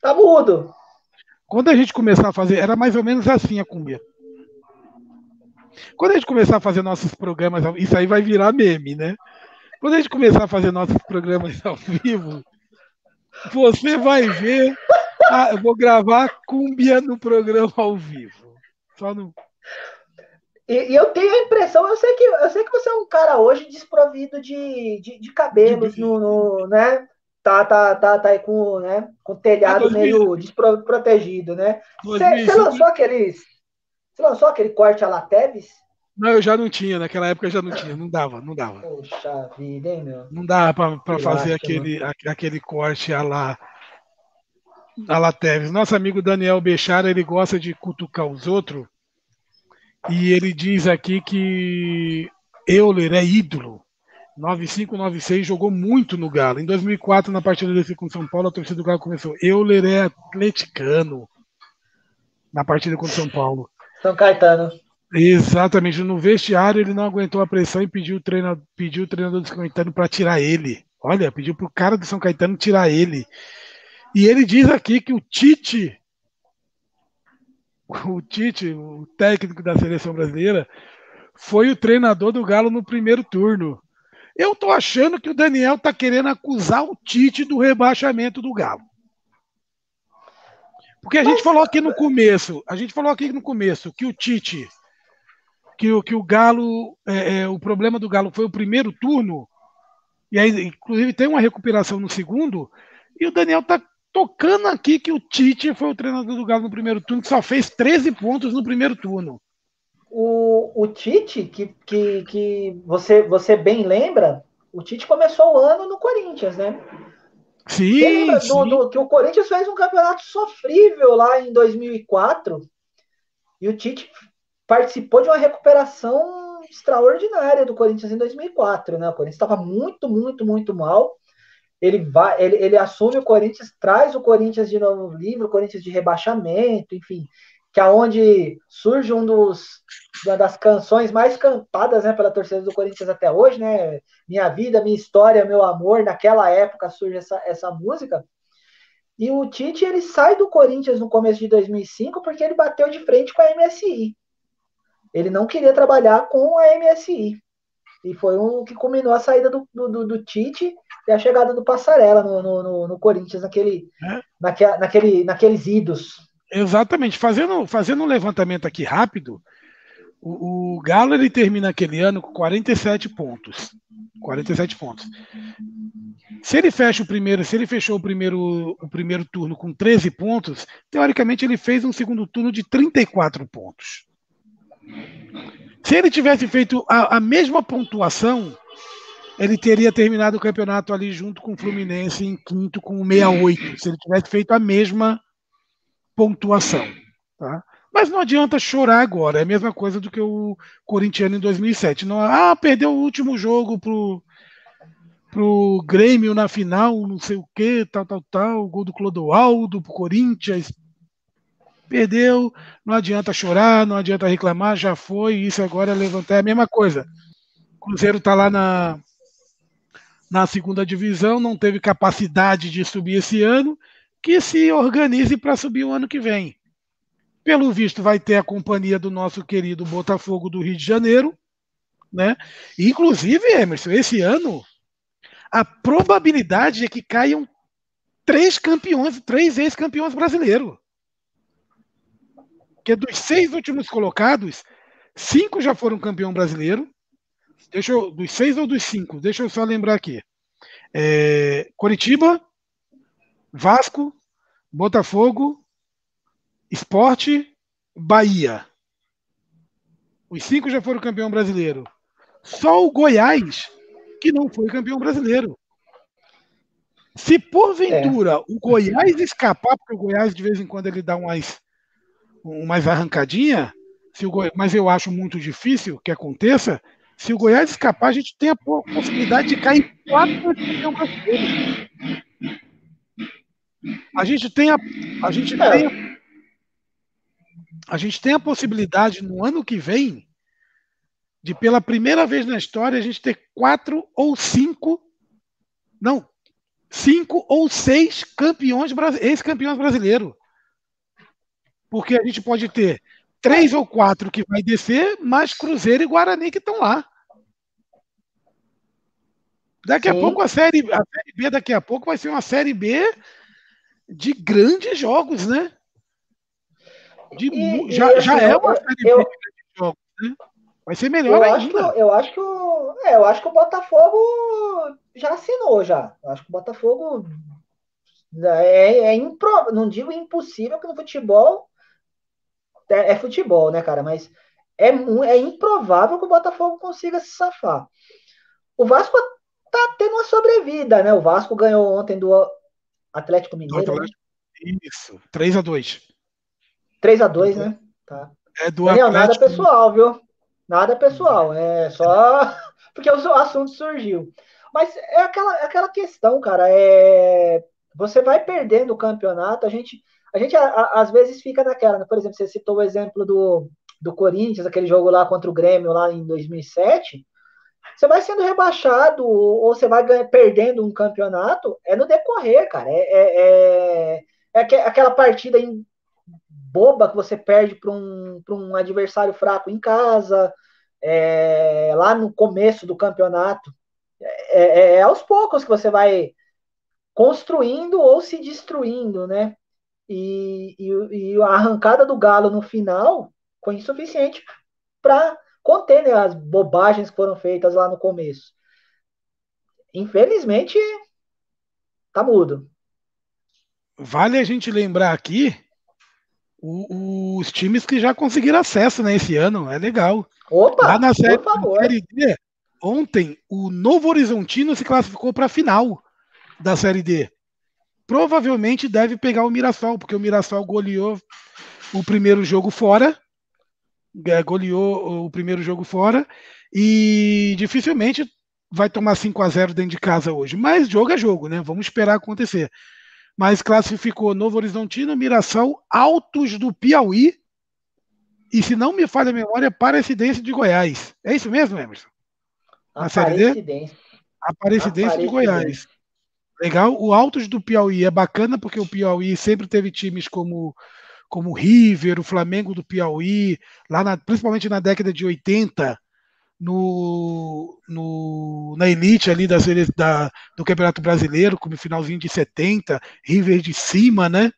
Tá mudo. Quando a gente começar a fazer, era mais ou menos assim a cúmbia. Quando a gente começar a fazer nossos programas, isso aí vai virar meme, né? Quando a gente começar a fazer nossos programas ao vivo, você vai ver. A, eu vou gravar cúmbia no programa ao vivo. Só no. E, e, eu tenho a impressão, eu sei que eu sei que você é um cara hoje desprovido de, de, de cabelos de... No, no, né? Tá, tá, tá, tá aí com, né, com o telhado é meio desprotegido, né? Você lançou aqueles você lançou aquele corte a Lateves? Não, eu já não tinha, naquela época já não tinha, não dava, não dava. Poxa vida, hein, meu? Não dava para fazer aquele, aquele corte a lá. A Lateves. Nosso amigo Daniel Bechara, ele gosta de cutucar os outros. E ele diz aqui que Euler é ídolo. 9596 jogou muito no Galo. Em 2004, na partida desse com São Paulo, a torcida do Galo começou. Euler é atleticano. Na partida com São Paulo. São Caetano. Exatamente. No vestiário ele não aguentou a pressão e pediu o treinador, pediu o treinador do São Caetano para tirar ele. Olha, pediu pro cara do São Caetano tirar ele. E ele diz aqui que o Tite, o Tite, o técnico da seleção brasileira, foi o treinador do Galo no primeiro turno. Eu tô achando que o Daniel tá querendo acusar o Tite do rebaixamento do Galo. Porque a gente falou aqui no começo, a gente falou aqui no começo que o Tite, que o, que o Galo, é, é, o problema do Galo foi o primeiro turno, e aí, inclusive, tem uma recuperação no segundo, e o Daniel tá tocando aqui que o Tite foi o treinador do Galo no primeiro turno, que só fez 13 pontos no primeiro turno. O, o Tite, que, que, que você, você bem lembra, o Tite começou o ano no Corinthians, né? Sim, lembra sim. Do, do, que o Corinthians fez um campeonato sofrível lá em 2004 e o Tite participou de uma recuperação extraordinária do Corinthians em 2004, né? O Corinthians estava muito, muito, muito mal. Ele vai, ele, ele assume o Corinthians, traz o Corinthians de novo livre, o Corinthians de rebaixamento, enfim, que é onde surge um dos, uma das canções mais cantadas né, pela torcida do Corinthians até hoje, né? Minha vida, minha história, meu amor. Naquela época surge essa, essa música. E o Tite ele sai do Corinthians no começo de 2005 porque ele bateu de frente com a MSI. Ele não queria trabalhar com a MSI. E foi o que culminou a saída do, do, do Tite é a chegada do Passarela no, no, no, no Corinthians, naquele, é. naque, naquele, naqueles idos. Exatamente. Fazendo, fazendo um levantamento aqui rápido, o, o Galo ele termina aquele ano com 47 pontos. 47 pontos. Se ele fecha o primeiro, se ele fechou o primeiro, o primeiro turno com 13 pontos, teoricamente ele fez um segundo turno de 34 pontos. Se ele tivesse feito a, a mesma pontuação, ele teria terminado o campeonato ali junto com o Fluminense em quinto com 68, se ele tivesse feito a mesma pontuação. Tá? Mas não adianta chorar agora, é a mesma coisa do que o corintiano em 2007. Não, ah, perdeu o último jogo pro, pro Grêmio na final, não sei o que, tal, tal, tal, gol do Clodoaldo pro Corinthians. Perdeu, não adianta chorar, não adianta reclamar, já foi, isso agora é levantar, é a mesma coisa. O Cruzeiro tá lá na, na segunda divisão, não teve capacidade de subir esse ano, que se organize para subir o ano que vem. Pelo visto, vai ter a companhia do nosso querido Botafogo do Rio de Janeiro, né? Inclusive, Emerson, esse ano a probabilidade é que caiam três campeões, três ex-campeões brasileiros. Que dos seis últimos colocados, cinco já foram campeão brasileiro, Deixa eu, dos seis ou dos cinco? Deixa eu só lembrar aqui. É, Coritiba, Vasco, Botafogo, Esporte, Bahia. Os cinco já foram campeão brasileiro. Só o Goiás que não foi campeão brasileiro. Se porventura é. o Goiás escapar, porque o Goiás de vez em quando ele dá umas, umas arrancadinha, se o Goiás, mas eu acho muito difícil que aconteça, se o Goiás escapar, a gente tem a possibilidade de cair em quatro campeão brasileiro. A gente tem a, a gente tem a, a gente tem a possibilidade no ano que vem de pela primeira vez na história a gente ter quatro ou cinco, não, cinco ou seis campeões ex-campeões brasileiros. Porque a gente pode ter três ou quatro que vai descer, mais Cruzeiro e Guarani que estão lá. Daqui Sim. a pouco a série, a série B daqui a pouco vai ser uma série B de grandes jogos, né? De, e, já, e, já assim, é uma série eu, B de grandes jogos, né? Vai ser melhor eu ainda. Acho que, eu acho que o, é, eu acho que o Botafogo já assinou já. Eu acho que o Botafogo é, é impro, não digo impossível que no futebol é, é, futebol, né, cara? Mas é, é improvável que o Botafogo consiga se safar. O Vasco tá tendo uma sobrevida, né? O Vasco ganhou ontem do Atlético Mineiro. Do Atlético. Né? Isso, 3 a 2 3 a 2 né? Tá. É do Daniel, Atlético... nada pessoal, viu? Nada pessoal, é só porque o assunto surgiu. Mas é aquela, é aquela questão, cara, é você vai perdendo o campeonato, a gente a gente a, a, às vezes fica naquela, né? por exemplo, você citou o exemplo do, do Corinthians, aquele jogo lá contra o Grêmio lá em 2007, você vai sendo rebaixado ou você vai ganha, perdendo um campeonato, é no decorrer, cara. É, é, é, é aquela partida em, boba que você perde para um, um adversário fraco em casa, é, lá no começo do campeonato. É, é, é, aos poucos que você vai construindo ou se destruindo, né? E, e, e a arrancada do Galo no final foi insuficiente para conter né, as bobagens que foram feitas lá no começo. Infelizmente, tá mudo. Vale a gente lembrar aqui o, os times que já conseguiram acesso né, esse ano. É legal. Opa, Lá na série, na série D, ontem, o Novo Horizontino se classificou para a final da Série D. Provavelmente deve pegar o Mirassol, porque o Mirassol goleou o primeiro jogo fora é, goleou o primeiro jogo fora e dificilmente vai tomar 5 a 0 dentro de casa hoje. Mas jogo é jogo, né? Vamos esperar acontecer. Mas classificou Novo Horizontino, Mirassol, Altos do Piauí e, se não me falha a memória, Aparecidense de Goiás. É isso mesmo, Emerson? Na Série D? Aparecidense de Goiás. Legal. O Altos do Piauí é bacana porque o Piauí sempre teve times como como o River, o Flamengo do Piauí, lá na, principalmente na década de 80, no, no, na elite ali das, da, do Campeonato Brasileiro, como finalzinho de 70, River de cima, né?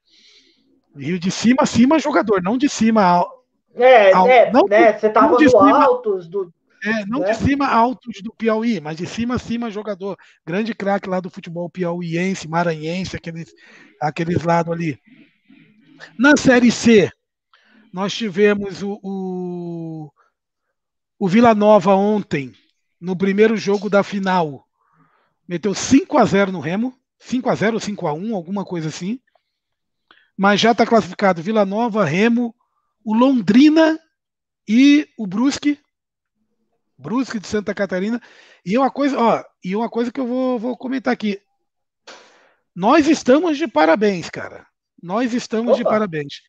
Rio de cima, cima jogador, não de cima. Ao, é, ao, é não, né? Você tava no cima, altos do. É, não né? de cima altos do Piauí, mas de cima cima jogador. Grande craque lá do futebol piauiense, maranhense, aqueles, aqueles lados ali. Na Série C, nós tivemos o, o, o Vila Nova ontem, no primeiro jogo da final. Meteu 5 a 0 no Remo. 5 a 0 ou 5 a 1 alguma coisa assim. Mas já está classificado Vila Nova, Remo, o Londrina e o Brusque. Brusque de Santa Catarina. E uma coisa, ó, e uma coisa que eu vou, vou comentar aqui. Nós estamos de parabéns, cara. Nós estamos Opa. de parabéns.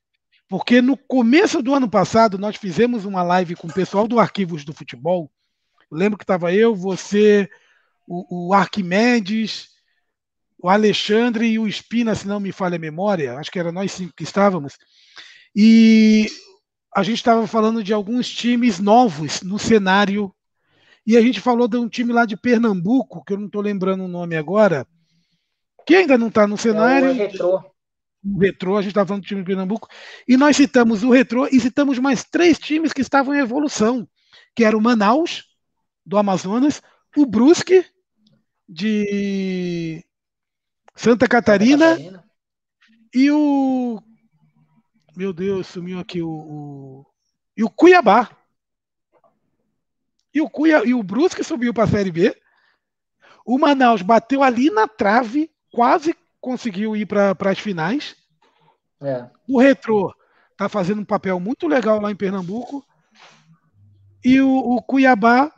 Porque no começo do ano passado nós fizemos uma live com o pessoal do Arquivos do Futebol. Eu lembro que estava eu, você, o, o, Arquimedes, o Alexandre e o Espina, se não me falha a memória. Acho que era nós cinco que estávamos. E a gente estava falando de alguns times novos no cenário. E a gente falou de um time lá de Pernambuco, que eu não estou lembrando o nome agora, que ainda não está no cenário. É o retrô o Retrô, a gente estava falando do time de Pernambuco, e nós citamos o Retrô e citamos mais três times que estavam em evolução, que era o Manaus, do Amazonas, o Brusque, de Santa Catarina, Santa Catarina. e o. Meu Deus, sumiu aqui o. o... E o Cuiabá. E o, Cuiabá, e o Brusque subiu para a Série B. O Manaus bateu ali na trave, quase conseguiu ir para as finais. É. O Retrô está fazendo um papel muito legal lá em Pernambuco. E o, o, Cuiabá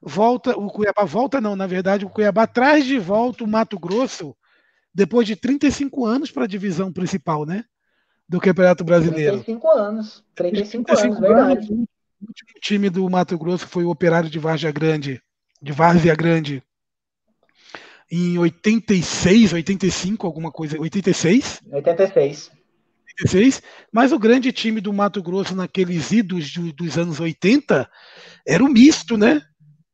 volta, o Cuiabá volta não, na verdade, o Cuiabá traz de volta o Mato Grosso depois de 35 anos para a divisão principal, né? Do Campeonato Brasileiro. 35 anos. 35, 35 anos, verdade. O último time do Mato Grosso foi o Operário de Várzea Grande, de Várzea Grande, em 86, 85, alguma coisa, 86? 86. 86, mas o grande time do Mato Grosso naqueles idos do, dos anos 80 era o misto, né?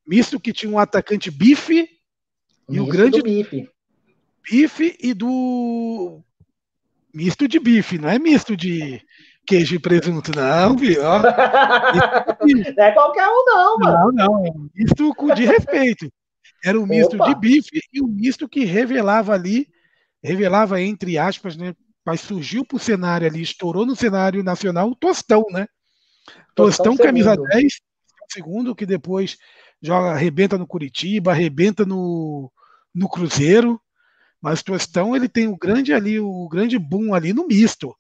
Misto que tinha um atacante bife e o grande bife. bife e do misto de bife, não é misto de queijo e presunto, não, viu? não é qualquer um, não, mano. Não, não, misto de respeito. Era um misto Opa. de bife e um misto que revelava ali, revelava entre aspas, né? Mas surgiu para o cenário ali, estourou no cenário nacional o Tostão, né? Tostão, Tostão camisa segundo. 10, segundo, que depois joga, arrebenta no Curitiba, arrebenta no, no Cruzeiro. Mas Tostão ele tem o grande ali, o grande boom ali no misto.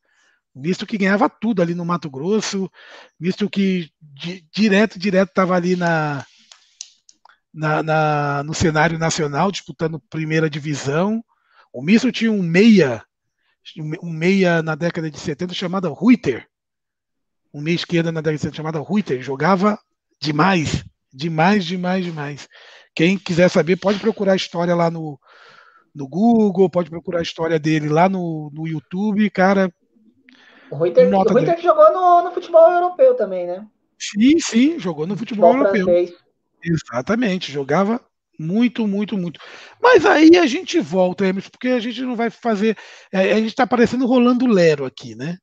Misto que ganhava tudo ali no Mato Grosso, misto que di, direto, direto estava ali na, na, na, no cenário nacional, disputando primeira divisão. O Misto tinha um meia, um meia na década de 70 chamado Ruiter. Um meia esquerda na década de 70 chamado Ruiter. Jogava demais, demais, demais, demais. Quem quiser saber pode procurar a história lá no, no Google, pode procurar a história dele lá no, no YouTube, cara. O Ruiter, o Ruiter que jogou no, no futebol europeu também, né? Sim, sim, jogou no futebol, futebol europeu. Francês. Exatamente, jogava muito, muito, muito. Mas aí a gente volta, Emerson, porque a gente não vai fazer. É, a gente está parecendo rolando Lero aqui, né?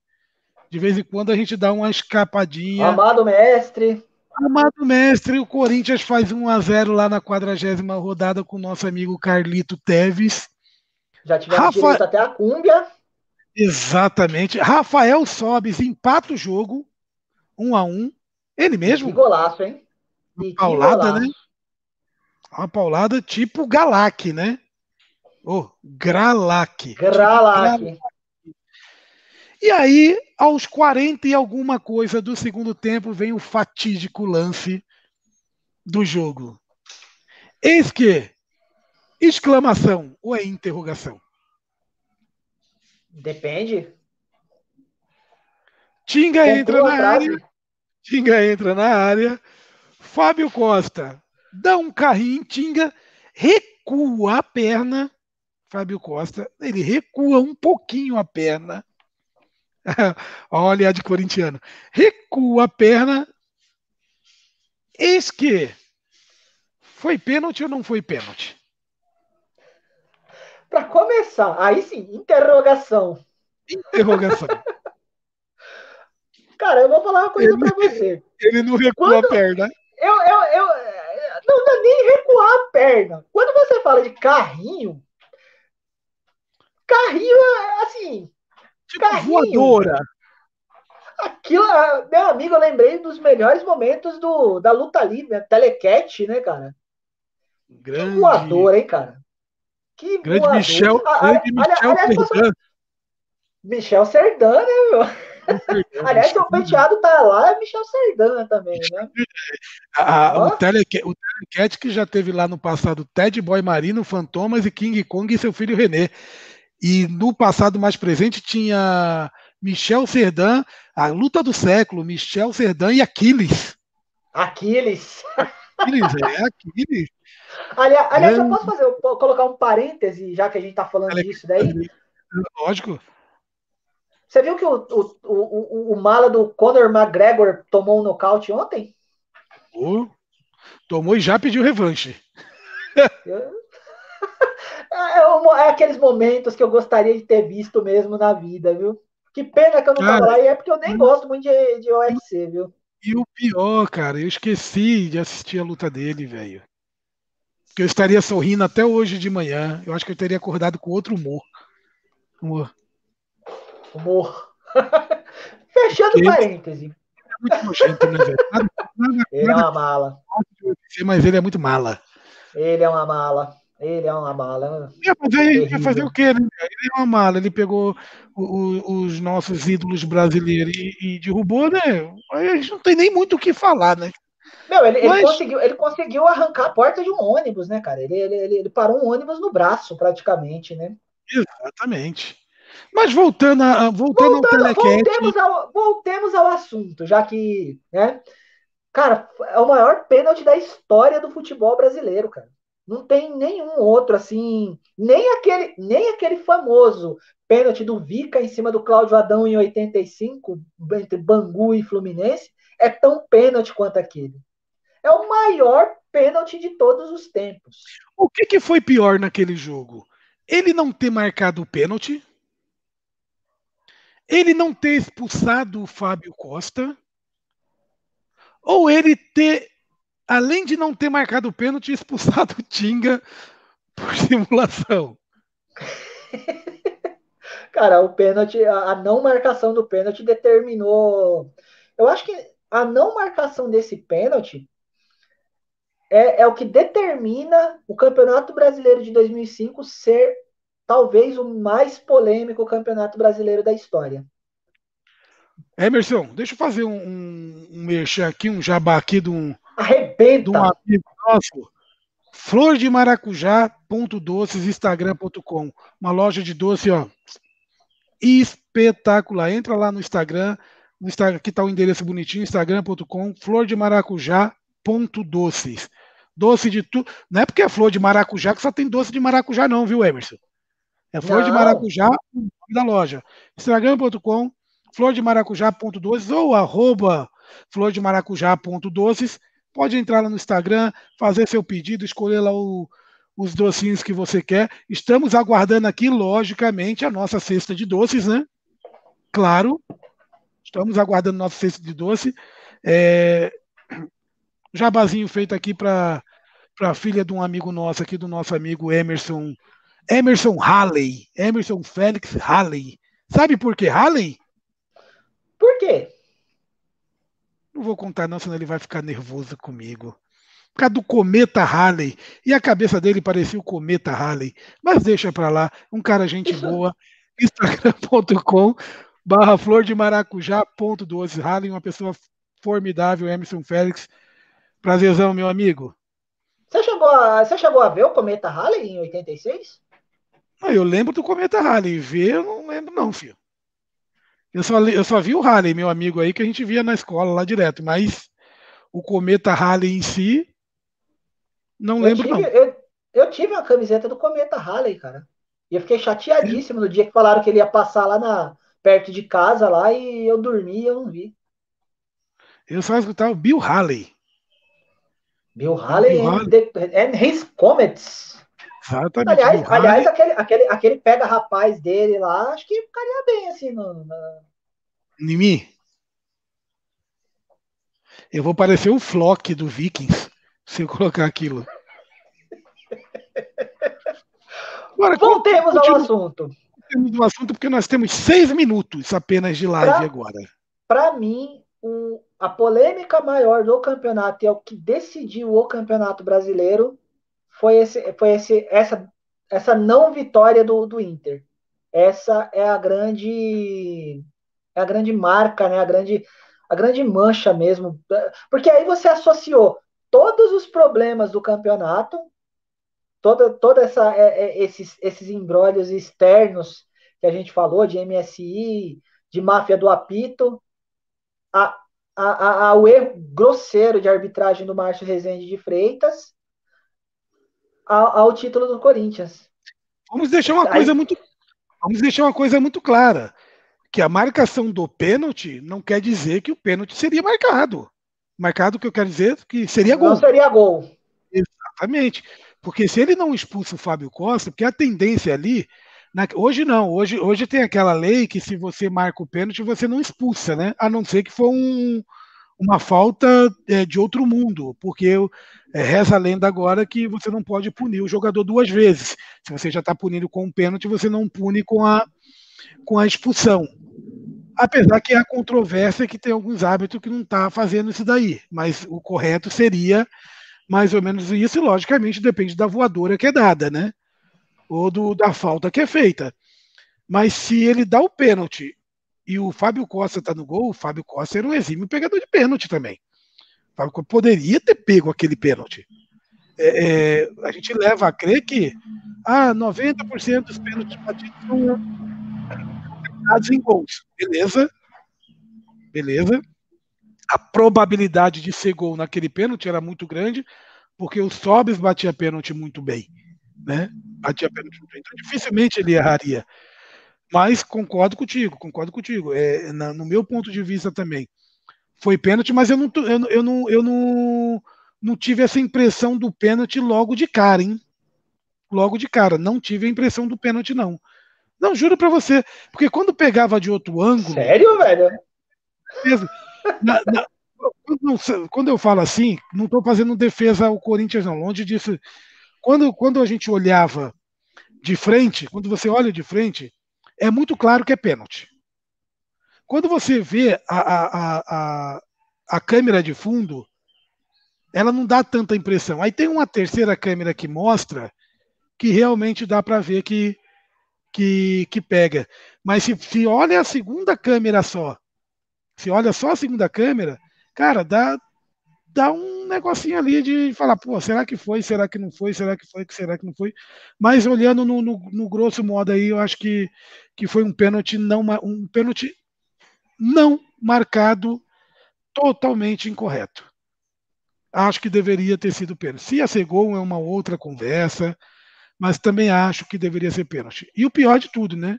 De vez em quando a gente dá uma escapadinha. Amado mestre. Amado mestre, o Corinthians faz 1 a 0 lá na quadragésima rodada com o nosso amigo Carlito Teves. Já tivemos Rafa... direito até a cúmbia. Exatamente. Rafael Sobes empata o jogo, 1 a 1 Ele mesmo. Que golaço, hein? Uma paulada, né? Uma paulada tipo Galac, né? Oh, Gralac. Gralac. Tipo, e aí, aos 40 e alguma coisa do segundo tempo, vem o fatídico lance do jogo. Eis que, exclamação ou é interrogação? Depende. Tinga entra na área. Tinga entra na área. Fábio Costa dá um carrinho, tinga, recua a perna. Fábio Costa, ele recua um pouquinho a perna. Olha a de corintiano. Recua a perna. Eis que Foi pênalti ou não foi pênalti? Para começar, aí sim, interrogação. Interrogação. Cara, eu vou falar uma coisa para você. Ele não recuou Quando... a perna. Eu, eu, eu, não dá nem recuar a perna. Quando você fala de carrinho, carrinho é assim. Tipo carrinho, voadora. Aquilo, meu amigo, eu lembrei dos melhores momentos do, da luta livre, né? Telecat, né, cara? Grande. Que voador, hein, cara? Que grande voador. Michel, ah, grande Michel aliás, Serdan. Michel Serdan, né, meu? Aliás, o penteado tá lá, é Michel Serdan também, né? A, o, Telecat, o Telecat que já teve lá no passado Ted Boy Marino, Fantomas e King Kong e seu filho René. E no passado mais presente tinha Michel Serdan, a luta do século, Michel Serdan e Aquiles. Aquiles. Aquiles, é Aquiles. Aliás, aliás eu posso fazer, colocar um parêntese, já que a gente tá falando disso daí? Lógico. Você viu que o, o, o, o mala do Conor McGregor tomou um nocaute ontem? Oh, tomou e já pediu revanche. É, é, aqueles momentos que eu gostaria de ter visto mesmo na vida, viu? Que pena que eu não tava lá, e é porque eu nem gosto muito de, de UFC, viu? E o pior, cara, eu esqueci de assistir a luta dele, velho. Que eu estaria sorrindo até hoje de manhã. Eu acho que eu teria acordado com outro humor. Humor. Humor. Fechando parêntese. É muito nojento, né, velho? ele é uma mala. Mas ele é muito mala. Ele é uma mala. Ele é uma mala. É, mas aí ele vai fazer o quê? Né? Ele é uma mala. Ele pegou o, o, os nossos ídolos brasileiros e, e, derrubou, né? Aí a gente não tem nem muito o que falar, né? Não, ele, mas... ele, conseguiu, ele conseguiu arrancar a porta de um ônibus, né, cara? Ele, ele, ele, parou um ônibus no braço, praticamente, né? Exatamente. Mas voltando, a, voltando, voltando ao voltemos ao, voltemos ao assunto, já que, né? Cara, é o maior pênalti da história do futebol brasileiro, cara. Não tem nenhum outro assim, nem aquele, nem aquele famoso pênalti do Vica em cima do Cláudio Adão em 85, entre Bangu e Fluminense, é tão pênalti quanto aquele. É o maior pênalti de todos os tempos. O que, que foi pior naquele jogo? Ele não ter marcado o pênalti, ele não ter expulsado o Fábio Costa, ou ele ter além de não ter marcado o pênalti, expulsado o Tinga por simulação. Cara, o pênalti, a não marcação do pênalti determinou. Eu acho que a não marcação desse pênalti é, é o que determina o Campeonato Brasileiro de 2005 ser talvez o mais polêmico campeonato brasileiro da história. Emerson, deixa eu fazer um, um, um merchan aqui, um jabá aqui de um, Arrebenta. De um amigo nosso. Flor de maracujá.doces, instagram.com. Uma loja de doce, ó. Espetacular. Entra lá no Instagram. No Instagram aqui está o endereço bonitinho, instagram.com. Flor de maracujá.doces. Doce de tudo. Não é porque é flor de maracujá que só tem doce de maracujá, não, viu, Emerson? É flor não. de maracujá da loja. Instagram.com, flor de maracujá.doces ou arroba flor de maracujá.doces Pode entrar lá no Instagram, fazer seu pedido, escolher lá o, os docinhos que você quer. Estamos aguardando aqui, logicamente, a nossa cesta de doces, né? Claro. Estamos aguardando nossa cesta de doce. É... Jabazinho feito aqui para a filha de um amigo nosso aqui, do nosso amigo Emerson. Emerson Halley. Emerson Félix Halley. Sabe por que Halley? Por quê? Não vou contar, não, senão ele vai ficar nervoso comigo. Por causa do cometa Halley. E a cabeça dele parecia o cometa Halley. Mas deixa pra lá. Um cara, gente boa. Instagram.com barra flor de maracujá ponto 12 Halley, uma pessoa formidável, Emerson Félix. Prazerzão, meu amigo. Você chegou a, você chegou a ver o cometa Halley em 86? Eu lembro do cometa Halley. Ver, eu não lembro, não, filho. Eu só, eu só vi o Halley, meu amigo aí, que a gente via na escola lá direto, mas o Cometa Halley em si, não eu lembro tive, não. Eu, eu, tive uma camiseta do Cometa Halley, cara. E eu fiquei chateadíssimo no dia que falaram que ele ia passar lá na, perto de casa lá e eu dormi e eu não vi. Eu só escutava o Bill Halley. Bill Haley and, the, and his Comets. Exatamente. Aliás, aliás aquele, aquele, aquele pega rapaz dele lá, acho que ficaria bem assim no. Mim? Eu vou parecer o Flock do Vikings se eu colocar aquilo. Agora, Voltemos ao assunto. Voltemos ao assunto porque nós temos seis minutos apenas de live pra, agora. Para mim, o, a polêmica maior do campeonato e é o que decidiu o campeonato brasileiro foi, esse, foi esse, essa, essa não vitória do, do Inter. Essa é a grande é a grande marca, né? A grande a grande mancha mesmo, porque aí você associou todos os problemas do campeonato, toda toda essa é, é, esses esses embrólios externos que a gente falou de MSI, de máfia do apito, a, a, a, ao erro grosseiro de arbitragem do Márcio Rezende de Freitas ao, ao título do Corinthians. Vamos deixar uma coisa muito vamos deixar uma coisa muito clara, que a marcação do pênalti não quer dizer que o pênalti seria marcado. Marcado que eu quero dizer que seria gol. Não seria gol. Exatamente. Porque se ele não expulsa o Fábio Costa, porque a tendência ali na, hoje não, hoje, hoje tem aquela lei que se você marca o pênalti, você não expulsa, né? A não ser que for um, uma falta é, de outro mundo, porque é, reza a lenda agora que você não pode punir o jogador duas vezes. Se você já está punindo com um pênalti, você não pune com a, com a expulsão. Apesar que há controvérsia que tem alguns árbitros que não está fazendo isso daí, mas o correto seria mais ou menos isso, e logicamente depende da voadora que é dada, né? ou do, da falta que é feita. Mas se ele dá o pênalti e o Fábio Costa está no gol, o Fábio Costa era um exímio pegador de pênalti também. O Fábio Costa poderia ter pego aquele pênalti. É, é, a gente leva a crer que ah, 90% dos pênaltis batidos são dados em gols. Beleza? Beleza. A probabilidade de ser gol naquele pênalti era muito grande, porque o Sobis batia pênalti muito bem né? Batia pênalti. Então, dificilmente ele erraria. Mas concordo contigo, concordo contigo. É, na, no meu ponto de vista também. Foi pênalti, mas eu não, eu, eu, não, eu não, não tive essa impressão do pênalti logo de cara, hein? Logo de cara. Não tive a impressão do pênalti, não. Não, juro pra você. Porque quando pegava de outro ângulo. Sério, velho? Na, na, quando eu falo assim, não estou fazendo defesa ao Corinthians, não. Longe disso quando, quando a gente olhava de frente, quando você olha de frente, é muito claro que é pênalti. Quando você vê a, a, a, a câmera de fundo, ela não dá tanta impressão. Aí tem uma terceira câmera que mostra que realmente dá para ver que, que, que pega. Mas se, se olha a segunda câmera só, se olha só a segunda câmera, cara, dá, dá um negocinho ali de falar, pô, será que foi, será que não foi, será que foi, será que não foi? Mas olhando no, no, no grosso modo aí, eu acho que, que foi um pênalti não um pênalti não marcado totalmente incorreto. Acho que deveria ter sido pênalti. Se ia ser gol é uma outra conversa, mas também acho que deveria ser pênalti. E o pior de tudo, né?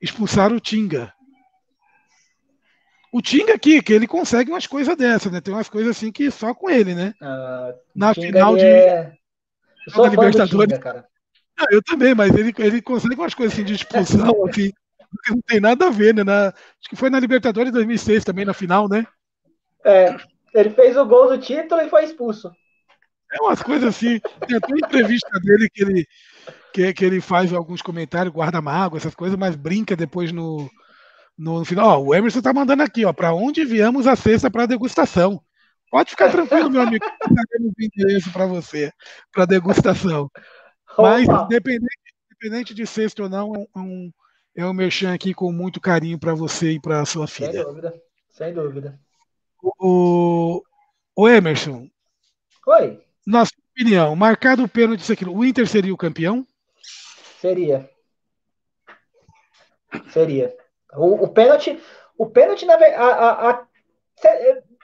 Expulsar o Tinga. O Tinga aqui, que ele consegue umas coisas dessas, né? Tem umas coisas assim que só com ele, né? Uh, Na final de. É... Eu sou Libertadores. Tinga, cara. Ah, eu também, mas ele, ele consegue umas coisas assim de expulsão, assim, que não tem nada a ver, né? Na, acho que foi na Libertadores 2006 também, na final, né? É, ele fez o gol do título e foi expulso. É umas coisas assim. Tem até uma entrevista dele que ele, que, que ele faz alguns comentários, guarda mágoa, essas coisas, mas brinca depois no, no final. Ó, o Emerson tá mandando aqui, ó, para onde viemos a sexta para degustação. Pode ficar tranquilo, meu amigo, o endereço para você, para degustação. Mas, independente, independente de sexta ou não, é um, é um merchan aqui com muito carinho para você e para sua filha. Sem dúvida, sem dúvida. O, o Emerson. Oi. Nossa opinião, marcado o pênalti isso aqui, o Inter seria o campeão? Seria. Seria. O, o pênalti, o pênalti na a,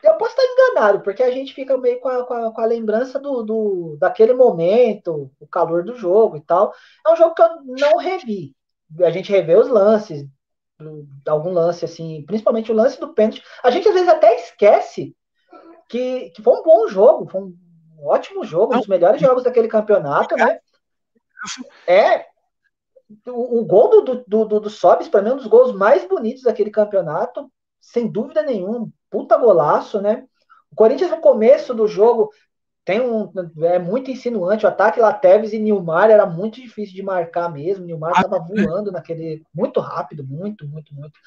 eu posso estar enganado, porque a gente fica meio com a, com a, com a lembrança do, do, daquele momento, o calor do jogo e tal. É um jogo que eu não revi. A gente revê os lances, algum lance assim, principalmente o lance do pênalti. A gente às vezes até esquece que, que foi um bom jogo, foi Um ótimo jogo, um dos melhores jogos daquele campeonato, né? É. O, o gol do, do, do, do Sobis, para mim, é um dos gols mais bonitos daquele campeonato, sem dúvida nenhuma. Puta golaço, né? O Corinthians, no começo do jogo, tem um. É muito insinuante. O ataque lá, Tevez e Nilmar era muito difícil de marcar mesmo. Nilmar estava voando naquele. Muito rápido, muito, muito, muito.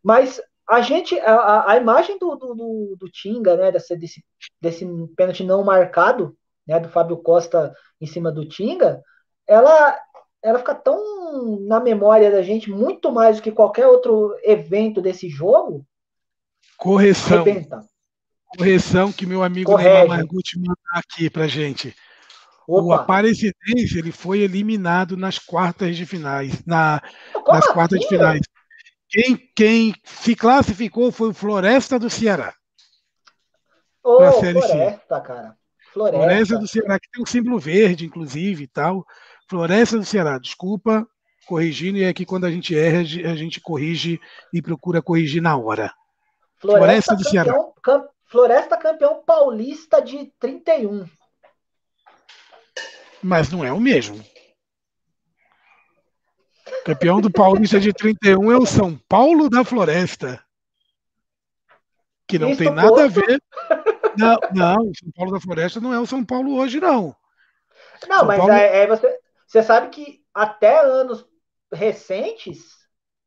Mas a gente. A, a imagem do, do, do, Tinga, né? Desse, desse, desse pênalti não marcado, né? Do Fábio Costa em cima do Tinga, ela. Ela fica tão na memória da gente, muito mais do que qualquer outro evento desse jogo. Correção. Arrebenta correção que meu amigo. Neymar Margucci mandou aqui pra gente. Opa. O Aparecidense ele foi eliminado nas quartas de finais. Na, nas assim? quartas de finais. Quem, quem se classificou foi o Floresta do Ceará. Ô, oh, Floresta, cara. Floresta. Floresta do Ceará, que tem um símbolo verde, inclusive, e tal. Floresta do Ceará, desculpa, corrigindo, e é quando a gente erra, a gente corrige e procura corrigir na hora. Floresta, Floresta do Ceará. Campeão, Floresta campeão paulista de 31. Mas não é o mesmo. Campeão do Paulista de 31 é o São Paulo da Floresta. Que não Isso tem nada a ver. Não, não, o São Paulo da Floresta não é o São Paulo hoje, não. Não, São mas Paulo... é, é, você, você sabe que até anos recentes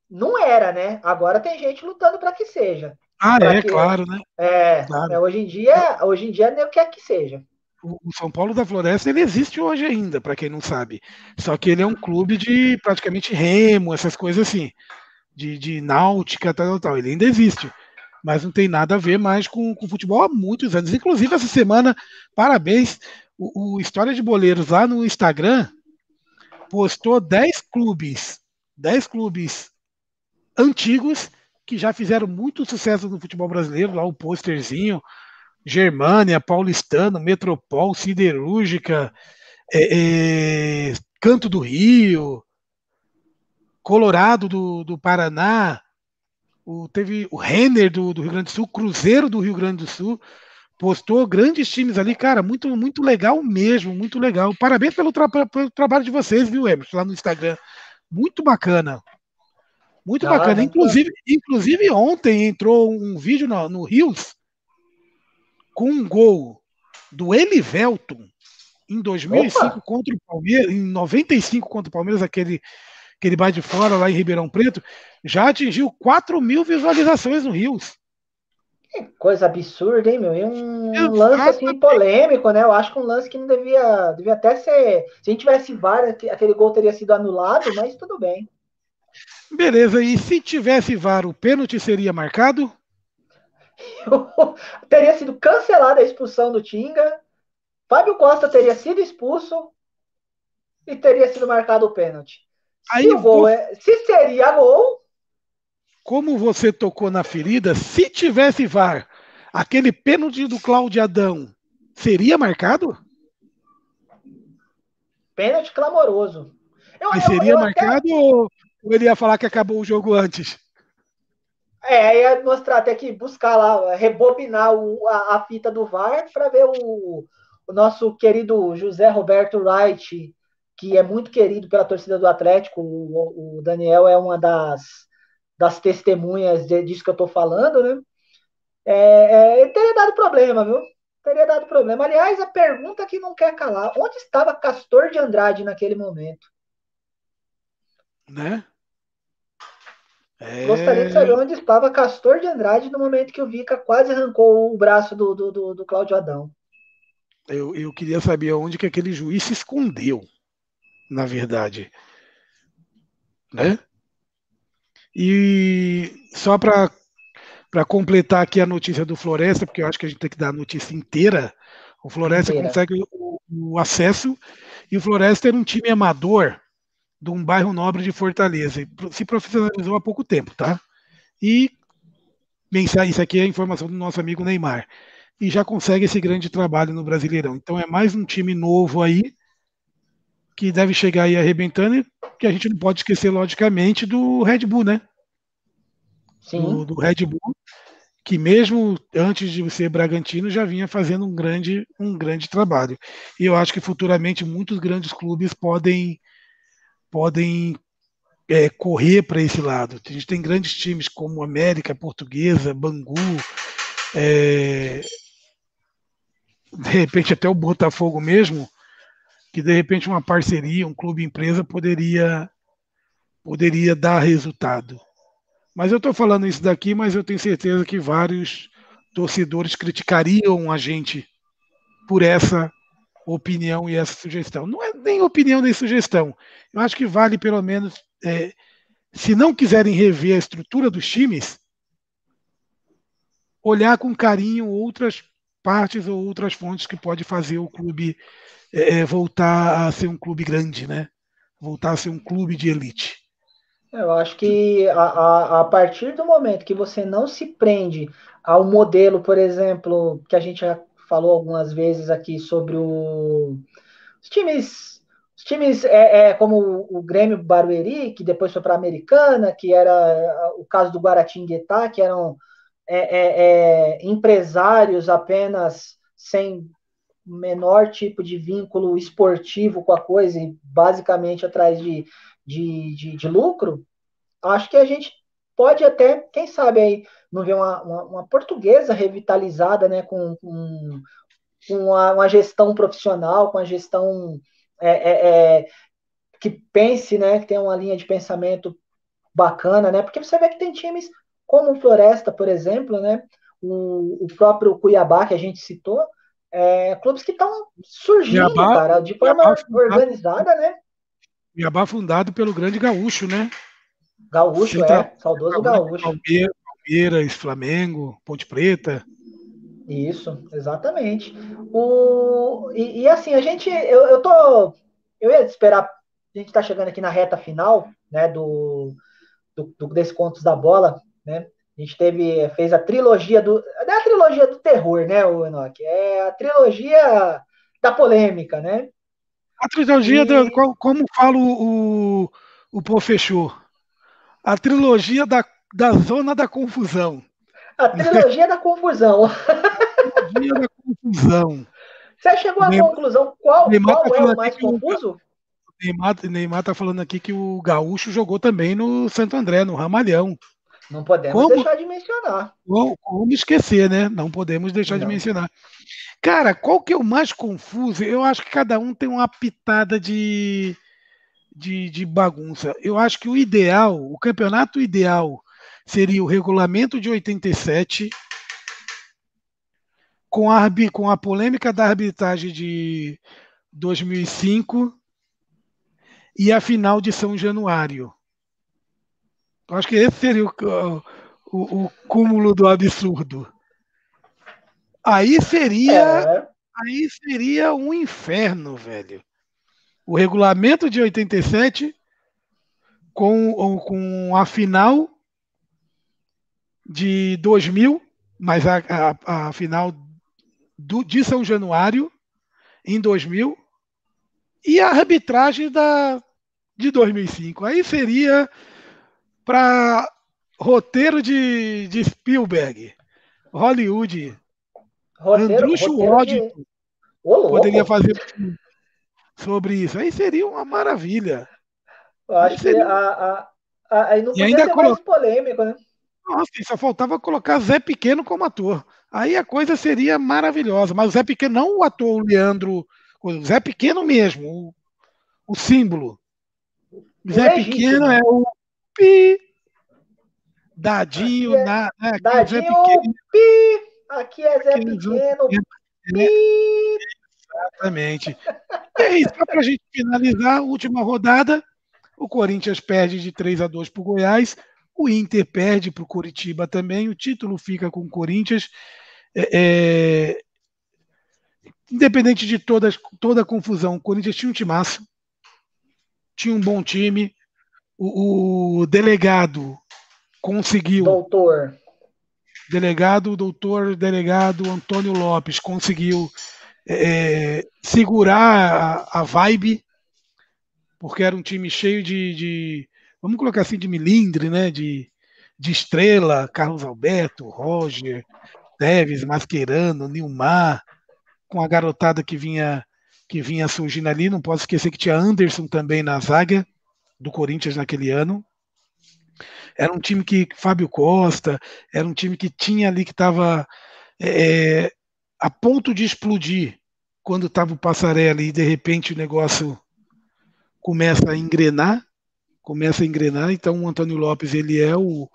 não era, né? Agora tem gente lutando para que seja. Ah, é, que, claro, né? É, claro. é, hoje em dia, hoje em dia nem o que é que seja. O, São Paulo da Floresta ele existe hoje ainda, para quem não sabe. Só que ele é um clube de praticamente remo, essas coisas assim, de, de náutica, tal, tal. Ele ainda existe, mas não tem nada a ver mais com, com futebol há muitos anos. Inclusive essa semana, parabéns, o, o História de Boleiros lá no Instagram postou 10 clubes, 10 clubes antigos que já fizeram muito sucesso no futebol brasileiro, lá o posterzinho, Germânia, Paulistano, Metropol, Siderúrgica, é, é, Canto do Rio, Colorado do, do Paraná, o, teve o Renner do, do, Rio Grande do Sul, Cruzeiro do Rio Grande do Sul, postou grandes times ali, cara, muito, muito legal mesmo, muito legal. Parabéns pelo, tra pelo trabalho de vocês, viu, Emerson, lá no Instagram. Muito bacana. Muito ah, bacana. Inclusive, inclusive, ontem entrou um vídeo no, no Rios com um gol do Elivelton em 2005 Opa. contra o Palmeiras, em 95 contra o Palmeiras, aquele que ele vai de fora lá em Ribeirão Preto, já atingiu 4 mil visualizações no Rios. Que coisa absurda, hein, meu? E um lance assim polêmico, né? Eu acho que um lance que não devia, devia até ser. Se a gente tivesse VAR, aquele gol teria sido anulado, mas tudo bem. Beleza, e se tivesse VAR, o pênalti seria marcado? teria sido cancelada a expulsão do Tinga. Fábio Costa teria sido expulso e teria sido marcado o pênalti. Aí, se, gol é, se seria gol. Como você tocou na ferida, se tivesse VAR, aquele pênalti do Cláudio Adão seria marcado? Pênalti clamoroso. Eu, Mas seria eu, eu marcado até... ou ele ia falar que acabou o jogo antes? É, ia mostrar até que buscar lá, rebobinar o, a, a, fita do VAR para ver o, o, nosso querido José Roberto Wright, que é muito querido pela torcida do Atlético. O, o Daniel é uma das, das testemunhas de, disso que eu estou falando, né? É, é, teria dado problema, viu? Teria dado problema. Aliás, a pergunta que não quer calar: onde estava Castor de Andrade naquele momento? Né? É... Gostaria de saber onde estava Castor de Andrade no momento que o Vica quase arrancou o braço do, do, do, do Cláudio Adão. Eu, eu queria saber onde que aquele juiz se escondeu, na verdade. Né? E só para para completar aqui a notícia do Floresta, porque eu acho que a gente tem que dar a notícia inteira. O Floresta inteira. consegue o, o, acesso e o Floresta era um time amador de um bairro nobre de Fortaleza. Se profissionalizou há pouco tempo, tá? E isso aqui é a informação do nosso amigo Neymar. E já consegue esse grande trabalho no Brasileirão. Então é mais um time novo aí que deve chegar aí arrebentando e que a gente não pode esquecer, logicamente, do Red Bull, né? Sim. Do, do Red Bull, que mesmo antes de ser Bragantino já vinha fazendo um grande, um grande trabalho. E eu acho que futuramente muitos grandes clubes podem podem é, correr para esse lado. A gente tem grandes times como América, Portuguesa, Bangu, é, de repente até o Botafogo mesmo, que de repente uma parceria, um clube empresa poderia poderia dar resultado. Mas eu estou falando isso daqui, mas eu tenho certeza que vários torcedores criticariam a gente por essa opinião e essa sugestão. Não é nem opinião nem sugestão. Eu acho que vale pelo menos, é, se não quiserem rever a estrutura dos times, olhar com carinho outras partes ou outras fontes que pode fazer o clube é, é voltar a ser um clube grande, né? Voltar a ser um clube de elite. Eu acho que a, a, a, partir do momento que você não se prende ao modelo, por exemplo, que a gente já falou algumas vezes aqui sobre o, os times, os times é, é como o, Grêmio Barueri, que depois foi para a Americana, que era o caso do Guaratinguetá, que eram é, é, é, empresários apenas sem menor tipo de vínculo esportivo com a coisa e basicamente atrás de de, de, de lucro, acho que a gente pode até, quem sabe aí, não ver uma, uma, uma portuguesa revitalizada, né, com, com, com uma, uma, gestão profissional, com a gestão é, é, é, que pense, né, que tenha uma linha de pensamento bacana, né, porque você vê que tem times como o Floresta, por exemplo, né, o, o próprio Cuiabá, que a gente citou, é, clubes que estão surgindo, Cuiabá, cara, de forma Cuiabá, organizada, né? Cuiabá fundado pelo grande gaúcho, né? Gaúcho, é. Saudoso gaúcho. Palmeiras, Palmeiras, Flamengo, Ponte Preta. Isso, exatamente. O, e, e, assim, a gente. Eu, eu tô. Eu ia esperar. A gente tá chegando aqui na reta final, né? Do, do, do desse Contos da Bola, né? A gente teve, fez a trilogia do. Trilogia do terror, né, o Enoch? É a trilogia da polêmica, né? A trilogia, e... da, como fala o, o professor, a trilogia da, da zona da confusão. A trilogia da confusão. A trilogia da confusão. Você chegou à Neymar, conclusão qual, Neymar qual tá é o mais confuso? O Neymar, Neymar tá falando aqui que o Gaúcho jogou também no Santo André, no Ramalhão. Não podemos como, deixar de mencionar. Como, como esquecer, né? Não podemos deixar Não. de mencionar. Cara, qual que é o mais confuso? Eu acho que cada um tem uma pitada de, de, de bagunça. Eu acho que o ideal, o campeonato ideal, seria o regulamento de 87, com a, com a polêmica da arbitragem de 2005 e a final de São Januário. Eu acho que esse seria o, o, o cúmulo do absurdo. Aí seria. É. Aí seria um inferno, velho. O regulamento de 87 com, com a final de 2000, mas a, a, a final do, de São Januário em 2000 e a arbitragem da, de 2005. Aí seria para roteiro de, de Spielberg, Hollywood Roteiro, Andrew Schwartz poderia fazer sobre isso. Aí seria uma maravilha. Eu acho seria... que a, a, a, aí não e ainda ser colo... mais polêmico, né? Nossa, só faltava colocar Zé Pequeno como ator. Aí a coisa seria maravilhosa. Mas o Zé Pequeno, não o ator o Leandro, o Zé Pequeno mesmo, o, o símbolo. O Zé Pequeno é o pi, dadinho, é, na, né, dadinho, Zé Pequeno. pi. Aqui é Zé Pequeno. Exatamente. E aí, só para a gente finalizar, última rodada, o Corinthians perde de 3 a 2 para o Goiás, o Inter perde para o Curitiba também, o título fica com o Corinthians. É, é, independente de toda, toda a confusão, o Corinthians tinha um timaço, tinha um bom time, o, o delegado conseguiu. Doutor delegado, doutor delegado Antônio Lopes conseguiu é, segurar a, a, vibe, porque era um time cheio de, de, vamos colocar assim, de milindre, né? De, de estrela, Carlos Alberto, Roger, Teves, Mascherano, Nilmar, com a garotada que vinha que vinha surgindo ali. Não posso esquecer que tinha Anderson também na zaga do Corinthians naquele ano. Era um time que Fábio Costa, era um time que tinha ali que estava é, é, a ponto de explodir quando estava o Passarelli e de repente o negócio começa a engrenar, começa a engrenar. Então o Antônio Lopes ele é o,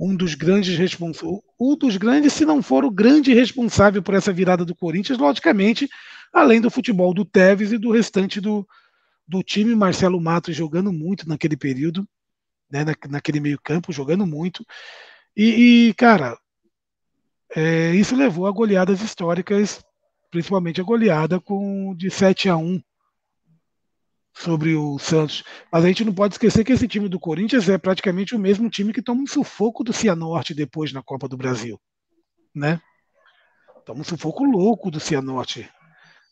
um dos grandes responsáveis, um dos grandes, se não for o grande responsável por essa virada do Corinthians, logicamente, além do futebol do Tevez e do restante do, do time, Marcelo Matos jogando muito naquele período, né, na, naquele meio campo, jogando muito. E, e cara, é, isso levou a goleadas históricas, principalmente a goleada com de 7 a 1 sobre o Santos. Mas a gente não pode esquecer que esse time do Corinthians é praticamente o mesmo time que toma um sufoco do Cianorte depois na Copa do Brasil. Né? Toma um sufoco louco do Cianorte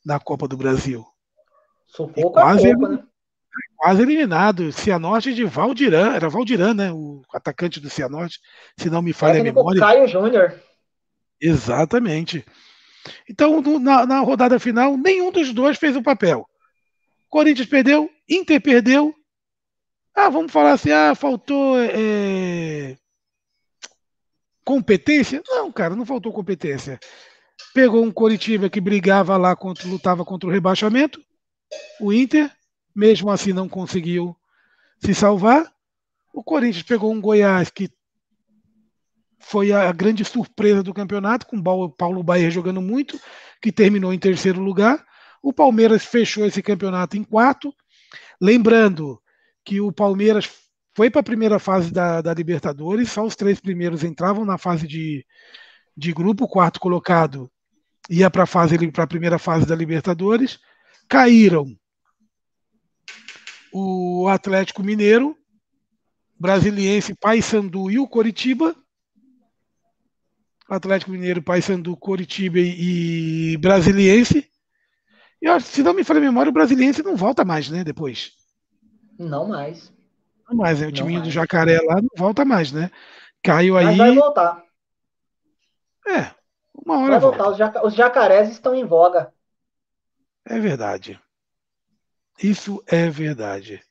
na Copa do Brasil. Quase, pouco, né? quase eliminado. Cianorte de Valdiran, era Valdiran, né? O atacante do Cianorte, se não me falha a memória. Caio Júnior. Exatamente. Então, na, na rodada final, nenhum dos dois fez o papel. Corinthians perdeu, Inter perdeu. Ah, vamos falar assim, ah, faltou é... competência? Não, cara, não faltou competência. Pegou um Coritiba que brigava lá, contra, lutava contra o rebaixamento. O Inter, mesmo assim, não conseguiu se salvar. O Corinthians pegou um Goiás que foi a grande surpresa do campeonato, com o Paulo Baier jogando muito, que terminou em terceiro lugar. O Palmeiras fechou esse campeonato em quarto. Lembrando que o Palmeiras foi para a primeira fase da, da, Libertadores, só os três primeiros entravam na fase de, de grupo, o quarto colocado ia para a fase para a primeira fase da Libertadores. Caíram o Atlético Mineiro, Brasiliense, Paysandu e o Coritiba. Atlético Mineiro, Paysandu, Coritiba e Brasiliense. E se não me falha a memória, o Brasiliense não volta mais, né? Depois. Não mais. Não mais, né? O time do Jacaré lá não volta mais, né? Caiu Mas aí. vai voltar. É, uma hora. Vai voltar. Os, jac... Os jacarés estão em voga. É verdade. Isso é verdade.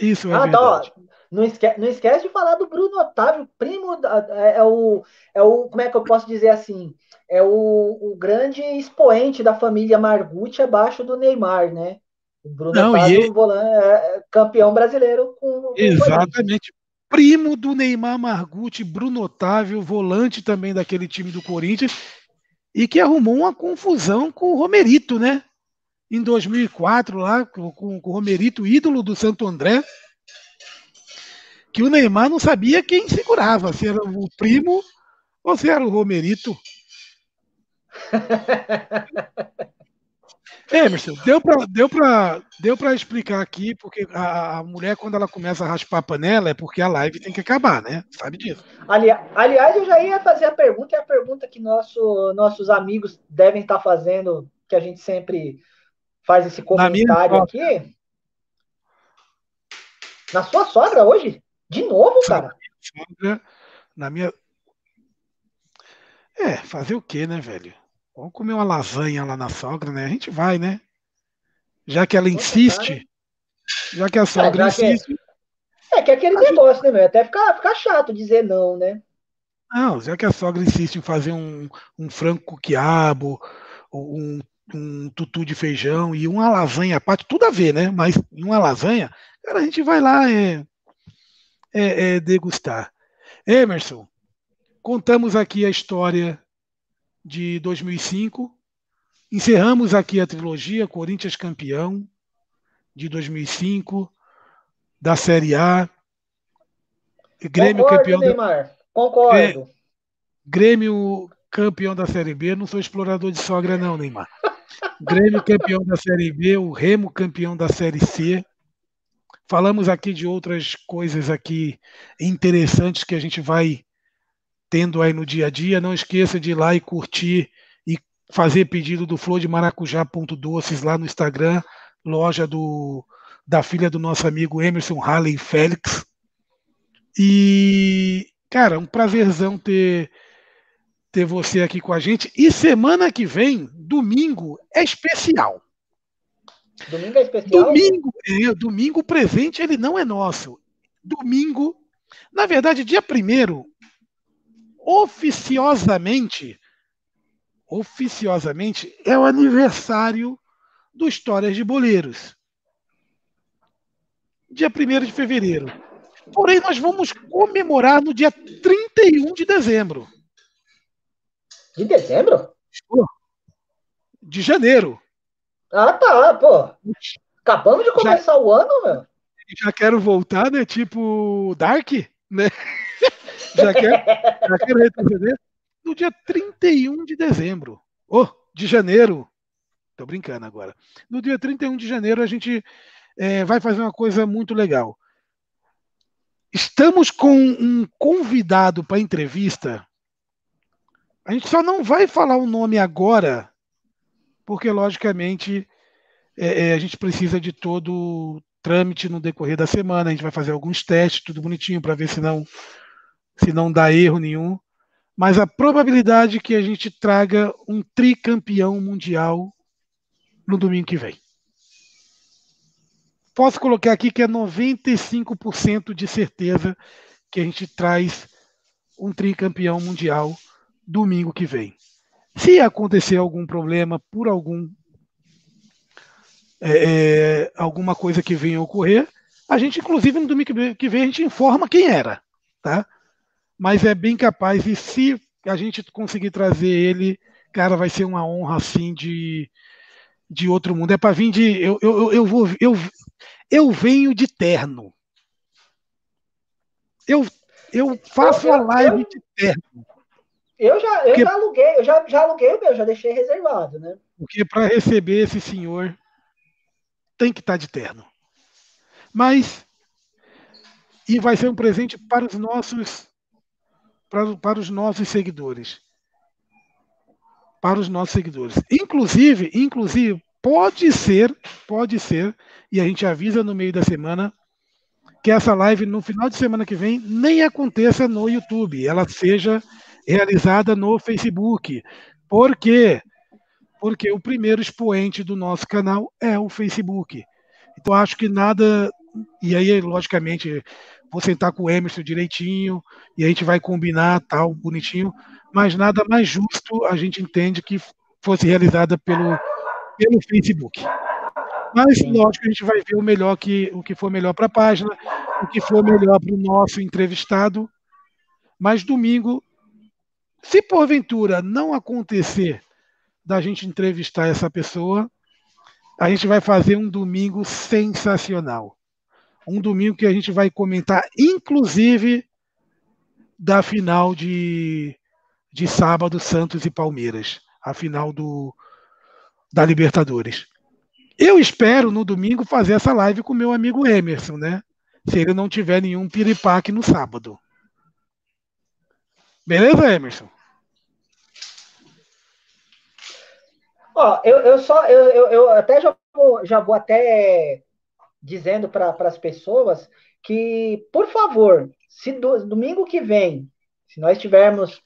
Isso é ah, verdade. Tá, não, esquece, não esquece de falar do Bruno Otávio, primo. É, é, o, é o. Como é que eu posso dizer assim? É o, o grande expoente da família Margucci abaixo do Neymar, né? O Bruno não, Otávio, ele... volante, é, é campeão brasileiro com. Exatamente. Primo do Neymar Margucci, Bruno Otávio, volante também daquele time do Corinthians, e que arrumou uma confusão com o Romerito, né? Em 2004, lá, com, com o Romerito, ídolo do Santo André, que o Neymar não sabia quem segurava, se era o primo ou se era o Romerito. Emerson, deu para deu pra, deu pra explicar aqui, porque a, a, mulher, quando ela começa a raspar a panela, é porque a live tem que acabar, né? Sabe disso. Ali, aliás, eu já ia fazer a pergunta, e a pergunta que nosso, nossos amigos devem estar fazendo, que a gente sempre faz esse comentário Na aqui. Na sua sogra hoje? De novo, cara? Sogra, na minha. É, fazer o quê, né, velho? Vamos comer uma lasanha lá na sogra, né? A gente vai, né? Já que ela insiste, já que a sogra é, que é- insiste. É, que é aquele negócio, né, meu? Até ficar fica chato dizer não, né? Não, já que a sogra insiste em fazer um, um frango com quiabo, um, um tutu de feijão e uma lasanha à parte, tudo a ver, né? Mas uma lasanha, cara, a gente vai lá é, é, é degustar. Emerson, contamos aqui a história de 2005. Encerramos aqui a trilogia Corinthians campeão de 2005 da Série A. Grêmio Concordo, campeão Neymar. Da... Concordo. Grêmio campeão da Série B. Não sou explorador de sogra não, Neymar. Grêmio campeão da Série B, o Remo campeão da Série C. Falamos aqui de outras coisas aqui interessantes que a gente vai tendo aí no dia a dia. Não esqueça de ir lá e curtir e fazer pedido do flor de maracujá.doces lá no Instagram, loja do da filha do nosso amigo Emerson Halley Félix. E Cara, um prazerzão ter ter você aqui com a gente. E semana que vem, domingo, é especial. Domingo é especial? Domingo, é, domingo presente, ele não é nosso. Domingo, na verdade, dia primeiro, oficiosamente, oficiosamente, é o aniversário do Histórias de Boleiros. Dia 1 de fevereiro. Porém, nós vamos comemorar no dia 31 de dezembro. De dezembro? De janeiro. Ah, tá, pô. Acabamos de começar já, o ano, meu. Já quero voltar, né? Tipo Dark, né? já, quero, já quero retroceder. No dia 31 de dezembro. Oh, de janeiro. Tô brincando agora. No dia 31 de janeiro a gente é, vai fazer uma coisa muito legal. Estamos com um convidado para entrevista a gente só não vai falar o nome agora, porque, logicamente, é, é, a gente precisa de todo o trâmite no decorrer da semana. A gente vai fazer alguns testes, tudo bonitinho, para ver se não, se não dá erro nenhum. Mas a probabilidade que a gente traga um tricampeão mundial no domingo que vem. Posso colocar aqui que é 95% de certeza que a gente traz um tricampeão mundial domingo que vem. Se acontecer algum problema por algum é, é, alguma coisa que venha a ocorrer, a gente, inclusive, no domingo que vem, a gente informa quem era, tá? Mas é bem capaz, e se a gente conseguir trazer ele, cara, vai ser uma honra, assim, de, de outro mundo. É para vir de... Eu, eu, eu, vou, eu, eu venho de terno. Eu, eu faço a live de terno. Eu já, eu porque, já aluguei, eu já, já aluguei o meu, já deixei reservado, né? Porque para receber esse senhor tem que estar tá de terno. Mas e vai ser um presente para os nossos para, para os nossos seguidores. Para os nossos seguidores. Inclusive, inclusive pode ser, pode ser, e a gente avisa no meio da semana que essa live no final de semana que vem nem aconteça no YouTube, ela seja realizada no Facebook. Por quê? Porque o primeiro expoente do nosso canal é o Facebook. Então acho que nada. E aí, logicamente, vou sentar com o Emerson direitinho e a gente vai combinar tal, bonitinho. Mas nada mais justo a gente entende que fosse realizada pelo, pelo Facebook. Mas, lógico, a gente vai ver o melhor que o que for melhor para a página, o que for melhor para o nosso entrevistado. Mas domingo se porventura não acontecer da gente entrevistar essa pessoa, a gente vai fazer um domingo sensacional. Um domingo que a gente vai comentar, inclusive, da final de, de sábado, Santos e Palmeiras, a final do, da Libertadores. Eu espero no domingo fazer essa live com meu amigo Emerson, né? Se ele não tiver nenhum piripaque no sábado. Beleza, Emerson? Ó, eu, eu só, eu, eu, eu até já vou, já vou até dizendo para as pessoas que, por favor, se do, domingo que vem, se nós tivermos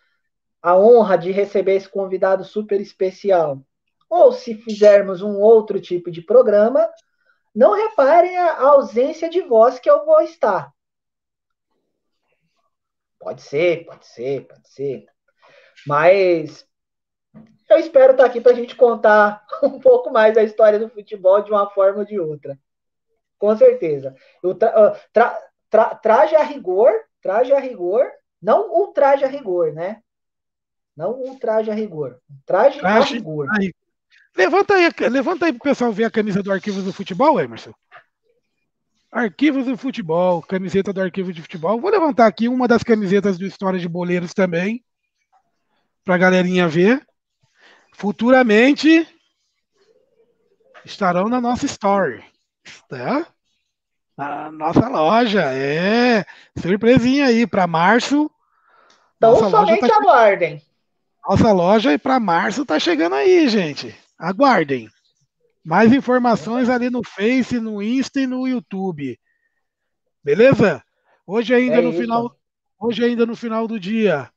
a honra de receber esse convidado super especial, ou se fizermos um outro tipo de programa, não reparem a ausência de voz que eu vou estar. Pode ser, pode ser, pode ser. Mas eu espero estar aqui para a gente contar um pouco mais da história do futebol de uma forma ou de outra. Com certeza. O tra, tra, tra, traje a rigor, traje a rigor, não o traje a rigor, né? Não o traje a rigor. Traje, traje a rigor. Aí. Levanta aí, levanta aí para o pessoal ver a camisa do Arquivos do Futebol, Emerson. Arquivos do Futebol, camiseta do Arquivo de Futebol. Vou levantar aqui uma das camisetas do História de Boleiros também, para a galerinha ver. Futuramente estarão na nossa story, tá? Na nossa loja, é surpresinha aí para março. Então somente tá... aguardem. Nossa loja e para março tá chegando aí, gente. Aguardem. Mais informações ali no Face, no Insta e no YouTube. Beleza? Hoje ainda é no isso. final hoje ainda no final do dia,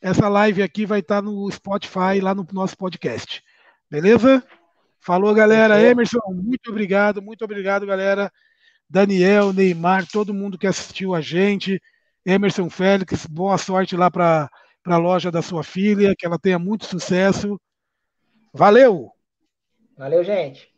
essa live aqui vai estar no Spotify, lá no nosso podcast. Beleza? Falou, galera. Emerson, muito obrigado, muito obrigado, galera. Daniel, Neymar, todo mundo que assistiu a gente. Emerson Félix, boa sorte lá para a loja da sua filha, que ela tenha muito sucesso. Valeu! Valeu, gente.